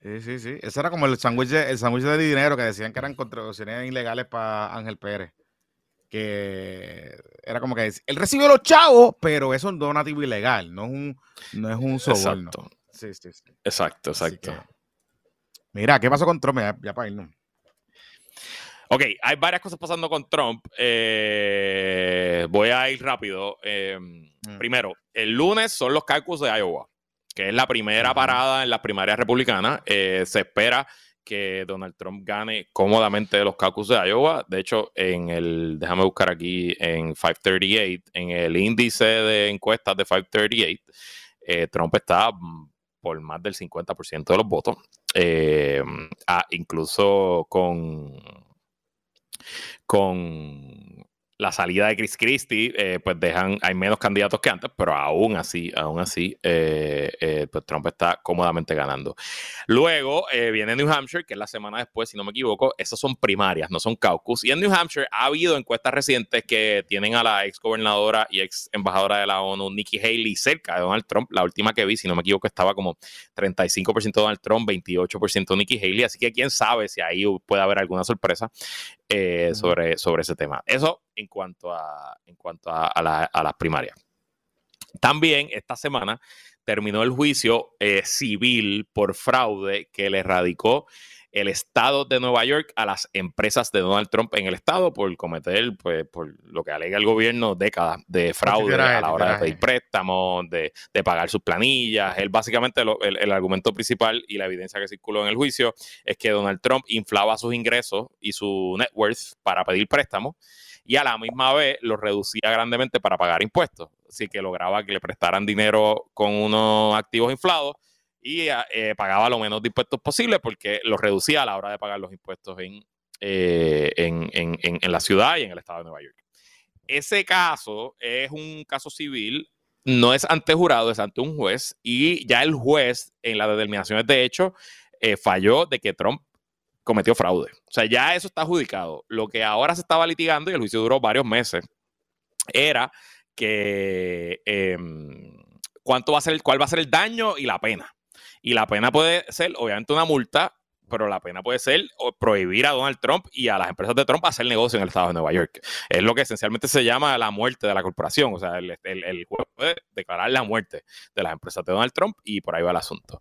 Sí, sí, sí. Ese era como el sándwich el sándwich de dinero que decían que eran contribuciones ilegales para Ángel Pérez. Que era como que él recibió los chavos, pero es un donativo ilegal, no es un, no es un soborno. Exacto. Sí, sí, sí. Exacto, exacto. mira, ¿qué pasó con Trump? Ya, para irnos. Ok, hay varias cosas pasando con Trump. Eh, voy a ir rápido. Em, mm. Primero, el lunes son los caucus de Iowa, que es la primera parada en las primarias republicanas. Eh, se espera que Donald Trump gane cómodamente los caucus de Iowa. De hecho, en el, déjame buscar aquí en 538, en el índice de encuestas de 538, eh, Trump está más del 50% de los votos. Eh, ah, incluso con, con la salida de Chris Christie, eh, pues dejan, hay menos candidatos que antes, pero aún así, aún así, eh, eh, pues Trump está cómodamente ganando. Luego viene New Hampshire, que es la semana después, si no me equivoco, esas son primarias, no son caucus. Y en New Hampshire ha habido encuestas recientes que tienen a la ex gobernadora y ex embajadora de la ONU, Nikki Haley, cerca de Donald Trump. La última que vi, si no me equivoco, estaba como 35% Donald Trump, 28% Nikki Haley. Así que quién sabe si ahí puede haber alguna sorpresa. Eh, sobre, sobre ese tema. Eso en cuanto a, en cuanto a, las primarias. También esta semana terminó el juicio eh, civil por fraude que le radicó el Estado de Nueva York a las empresas de Donald Trump en el Estado por cometer, pues, por lo que alega el gobierno, décadas de fraude a la hora de pedir préstamos, de, pagar sus planillas. Él básicamente el, argumento principal y la evidencia que circuló en el juicio es que Donald Trump inflaba sus ingresos y su net worth para pedir préstamos y a la misma vez los reducía grandemente para pagar impuestos. Así que lograba que le prestaran dinero con unos activos inflados y eh, pagaba lo menos de impuestos posible porque los reducía a la hora de pagar los impuestos eh, en, en, la ciudad y en el estado de Nueva York. Ese caso es un caso civil, no es ante jurado, es ante un juez y ya el juez en las determinaciones de hecho eh, falló de que Trump cometió fraude. O sea, ya eso está adjudicado. Lo que ahora se estaba litigando y el juicio duró varios meses era que em, cuánto va a ser, cuál va a ser el daño y la pena. Y la pena puede ser, obviamente, una multa, pero la pena puede ser prohibir a Donald Trump y a las empresas de Trump hacer negocio en el estado de Nueva York. Es lo que esencialmente se llama la muerte de la corporación. O sea, el, juez puede declarar la muerte de las empresas de Donald Trump y por ahí va el asunto.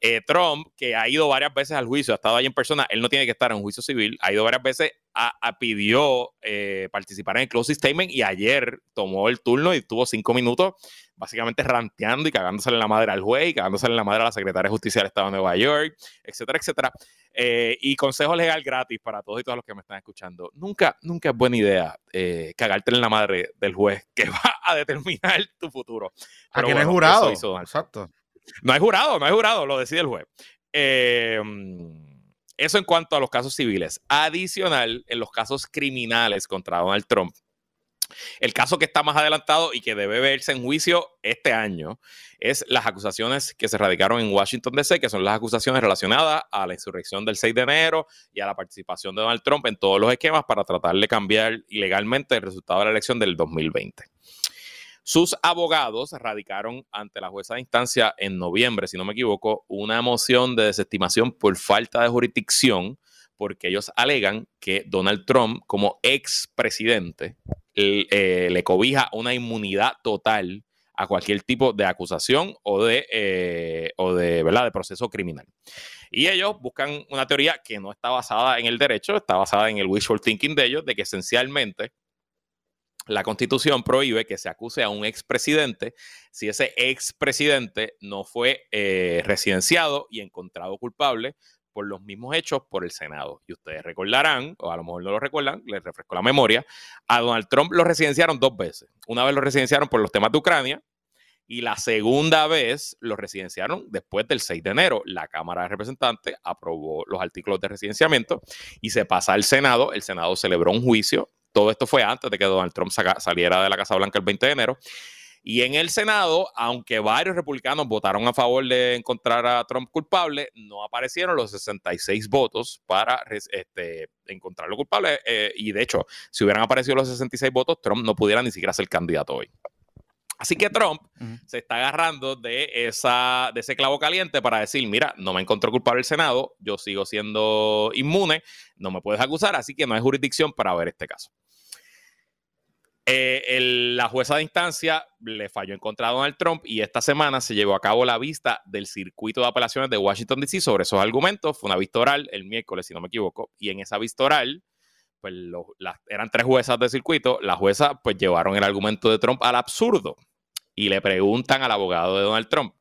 Eh, Trump, que ha ido varias veces al juicio, ha estado ahí en persona, él no tiene que estar en un juicio civil, ha ido varias veces, a, pidió eh, participar en el closing statement y ayer tomó el turno y tuvo cinco minutos básicamente ranteando y cagándose en la madre al juez y cagándose en la madre a la secretaria de justicia del Estado de Nueva York, etcétera, etcétera. Eh, y consejo legal gratis para todos y todas los que me están escuchando. Nunca, nunca es buena idea eh, cagarte en la madre del juez que va a determinar tu futuro. Pero no es jurado. Exacto. No hay jurado, no hay jurado, lo decide el juez. Eh, eso en cuanto a los casos civiles. Adicional, en los casos criminales contra Donald Trump, El caso que está más adelantado y que debe verse en juicio este año es las acusaciones que se radicaron en Washington DC, que son las acusaciones relacionadas a la insurrección del 6 de enero y a la participación de Donald Trump en todos los esquemas para tratar de cambiar ilegalmente el resultado de la elección del 2020. Sus abogados radicaron ante la jueza de instancia en noviembre, si no me equivoco, una moción de desestimación por falta de jurisdicción, porque ellos alegan que Donald Trump, como expresidente, eh, le cobija una inmunidad total a cualquier tipo de acusación o de, eh, o de, ¿verdad? de proceso criminal. Y ellos buscan una teoría que no está basada en el derecho, está basada en el wishful thinking de ellos, de que esencialmente la constitución prohíbe que se acuse a un expresidente si ese expresidente no fue eh, residenciado y encontrado culpable por los mismos hechos por el Senado. Y ustedes recordarán, o a lo mejor no lo recuerdan, les refresco la memoria, a Donald Trump lo residenciaron dos veces. Una vez lo residenciaron por los temas de Ucrania y la segunda vez lo residenciaron después del 6 de enero. La Cámara de Representantes aprobó los artículos de residenciamiento y se pasa al Senado. El Senado celebró un juicio. Todo esto fue antes de que Donald Trump saliera de la Casa Blanca el 20 de enero. Y en el Senado, aunque varios republicanos votaron a favor de encontrar a Trump culpable, no aparecieron los 66 votos para este, encontrarlo culpable. Eh, y de hecho, si hubieran aparecido los 66 votos, Trump no pudiera ni siquiera ser candidato hoy. Así que Trump se está agarrando de, esa, de ese clavo caliente para decir, mira, no me encontró culpable el Senado, yo sigo siendo inmune, no me puedes acusar, así que no hay jurisdicción para ver este caso. Eh, la jueza de instancia le falló en contra de Donald Trump y esta semana se llevó a cabo la vista del circuito de apelaciones de Washington, D.C. sobre esos argumentos. Fue una vista oral el miércoles, si no me equivoco, y en esa vista oral, pues eran tres juezas de circuito. Las juezas pues llevaron el argumento de Trump al absurdo y le preguntan al abogado de Donald Trump.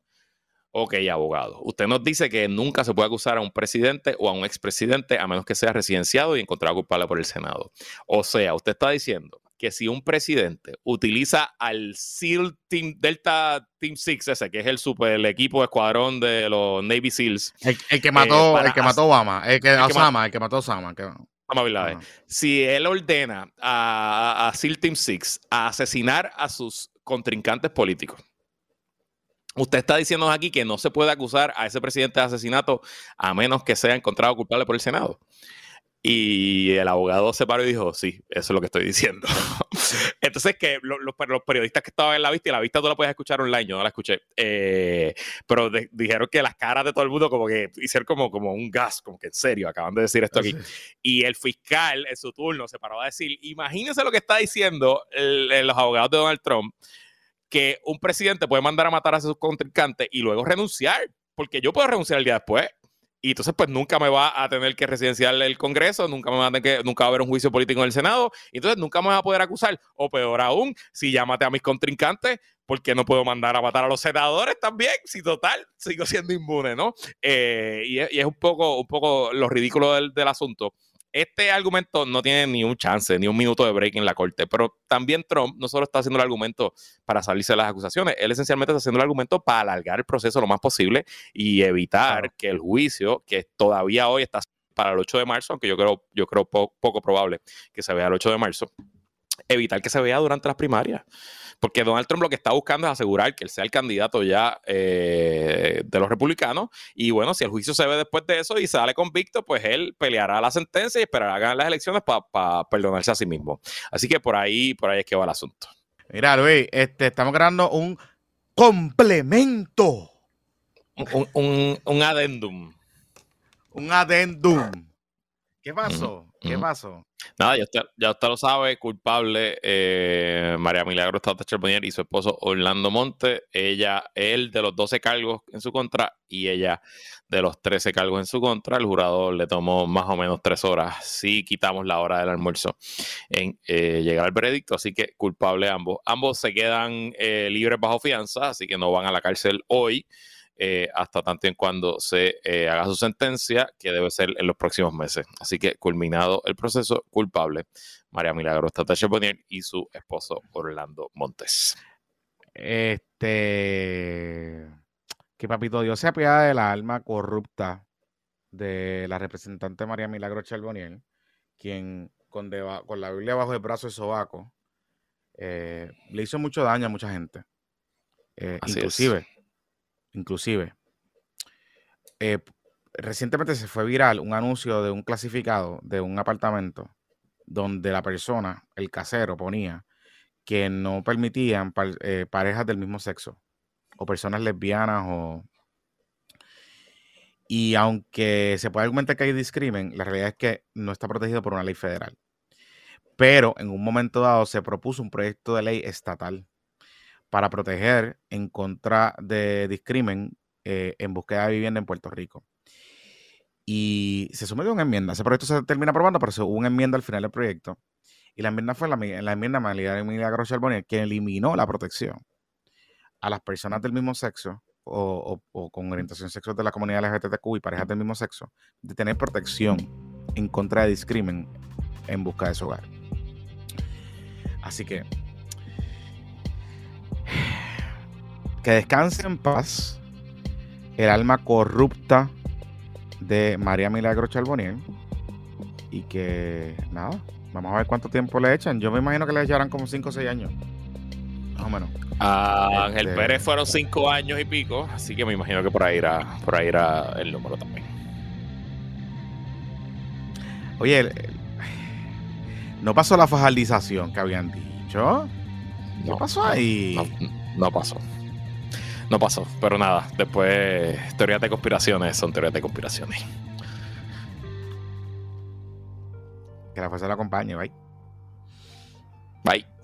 Ok, abogado, usted nos dice que nunca se puede acusar a un presidente o a un expresidente a menos que sea residenciado y encontrado culpable por el Senado. O sea, usted está diciendo que si un presidente utiliza al SEAL Team Delta Team 6, ese que es el super el equipo escuadrón de los Navy SEALs. El, que mató, el que mató Obama, el que, Osama, el que mató Osama. Que, Si él ordena a, a SEAL Team 6 a asesinar a sus contrincantes políticos. Usted está diciendo aquí que no se puede acusar a ese presidente de asesinato a menos que sea encontrado culpable por el Senado. Y el abogado se paró y dijo, sí, eso es lo que estoy diciendo. Entonces, que los, periodistas que estaban en la vista, y la vista tú la puedes escuchar online, yo no la escuché, eh, pero dijeron que las caras de todo el mundo como que hicieron como, como un gas, como que en serio, acaban de decir esto aquí. Y el fiscal en su turno se paró a decir, imagínense lo que está diciendo los abogados de Donald Trump, que un presidente puede mandar a matar a sus contrincantes y luego renunciar, porque yo puedo renunciar el día después y entonces pues nunca me va a tener que residenciar el Congreso, nunca me va a tener que, nunca va a haber un juicio político en el Senado, y entonces nunca me va a poder acusar, o peor aún, si llámate a mis contrincantes, ¿por qué no puedo mandar a matar a los senadores también? Si total, sigo siendo inmune, ¿no? Eh, y, es, un poco, un poco lo ridículo del, del asunto este argumento no tiene ni un chance, ni un minuto de break en la corte, pero también Trump no solo está haciendo el argumento para salirse de las acusaciones, él esencialmente está haciendo el argumento para alargar el proceso lo más posible y evitar que el juicio, que todavía hoy está para el 8 de marzo, aunque yo creo, yo creo poco probable que se vea el 8 de marzo, evitar que se vea durante las primarias. Porque Donald Trump lo que está buscando es asegurar que él sea el candidato ya eh, de los republicanos. Y bueno, si el juicio se ve después de eso y sale convicto, pues él peleará la sentencia y esperará a ganar las elecciones para perdonarse a sí mismo. Así que por ahí, por ahí es que va el asunto. Mira, Luis, este, estamos creando un complemento. Un, un, un adendum. Un adendum. ¿Qué pasó? ¿Qué pasó? Nada, ya usted, ya usted lo sabe, culpable eh, María Milagro Estado Charbonnier y su esposo Orlando Monte. Ella, él de los 12 cargos en su contra y ella de los 13 cargos en su contra. El jurado le tomó más o menos tres horas si quitamos la hora del almuerzo en eh, llegar al veredicto. Así que culpable ambos. Ambos se quedan eh, libres bajo fianza, así que no van a la cárcel hoy. Eh, hasta tanto en cuando se eh, haga su sentencia, que debe ser en los próximos meses. Así que, culminado el proceso, culpable María Milagro Tatache Bonier y su esposo Orlando Montes. Este. Que papito Dios se apiada de la alma corrupta de la representante María Milagro Charboniel, quien con, con la Biblia bajo el brazo de sobaco eh, le hizo mucho daño a mucha gente. Eh, es. Inclusive, eh, recientemente se fue viral un anuncio de un clasificado de un apartamento donde la persona, el casero, ponía que no permitían eh, parejas del mismo sexo o personas lesbianas o... Y aunque se puede argumentar que hay discrimen, la realidad es que no está protegido por una ley federal. Pero en un momento dado se propuso un proyecto de ley estatal para proteger en contra de discrimen eh, en búsqueda de vivienda en Puerto Rico. Y se sometió una enmienda. Ese proyecto se termina aprobando, pero se hubo una enmienda al final del proyecto. Y la enmienda fue la, la enmienda María Emilia Grosso Albonier, que eliminó la protección a las personas del mismo sexo o con orientación sexual de la comunidad LGBTQ y parejas del mismo sexo de tener protección en contra de discrimen en busca de su hogar. Así que que descanse en paz el alma corrupta de María Milagro Charbonier y que nada, vamos a ver cuánto tiempo le echan. Yo me imagino que le echarán como 5 o 6 años. Más o menos. A Ángel Este- Pérez fueron cinco años y pico, así que me imagino que por ahí irá, por ahí irá el número también. Oye, el- el- no pasó la fajaldización que habían dicho. ¿Qué No, pasó ahí? No, no pasó. No pasó, pero nada, después teorías de conspiraciones son teorías de conspiraciones. Que la fuerza la acompañe, bye. Bye.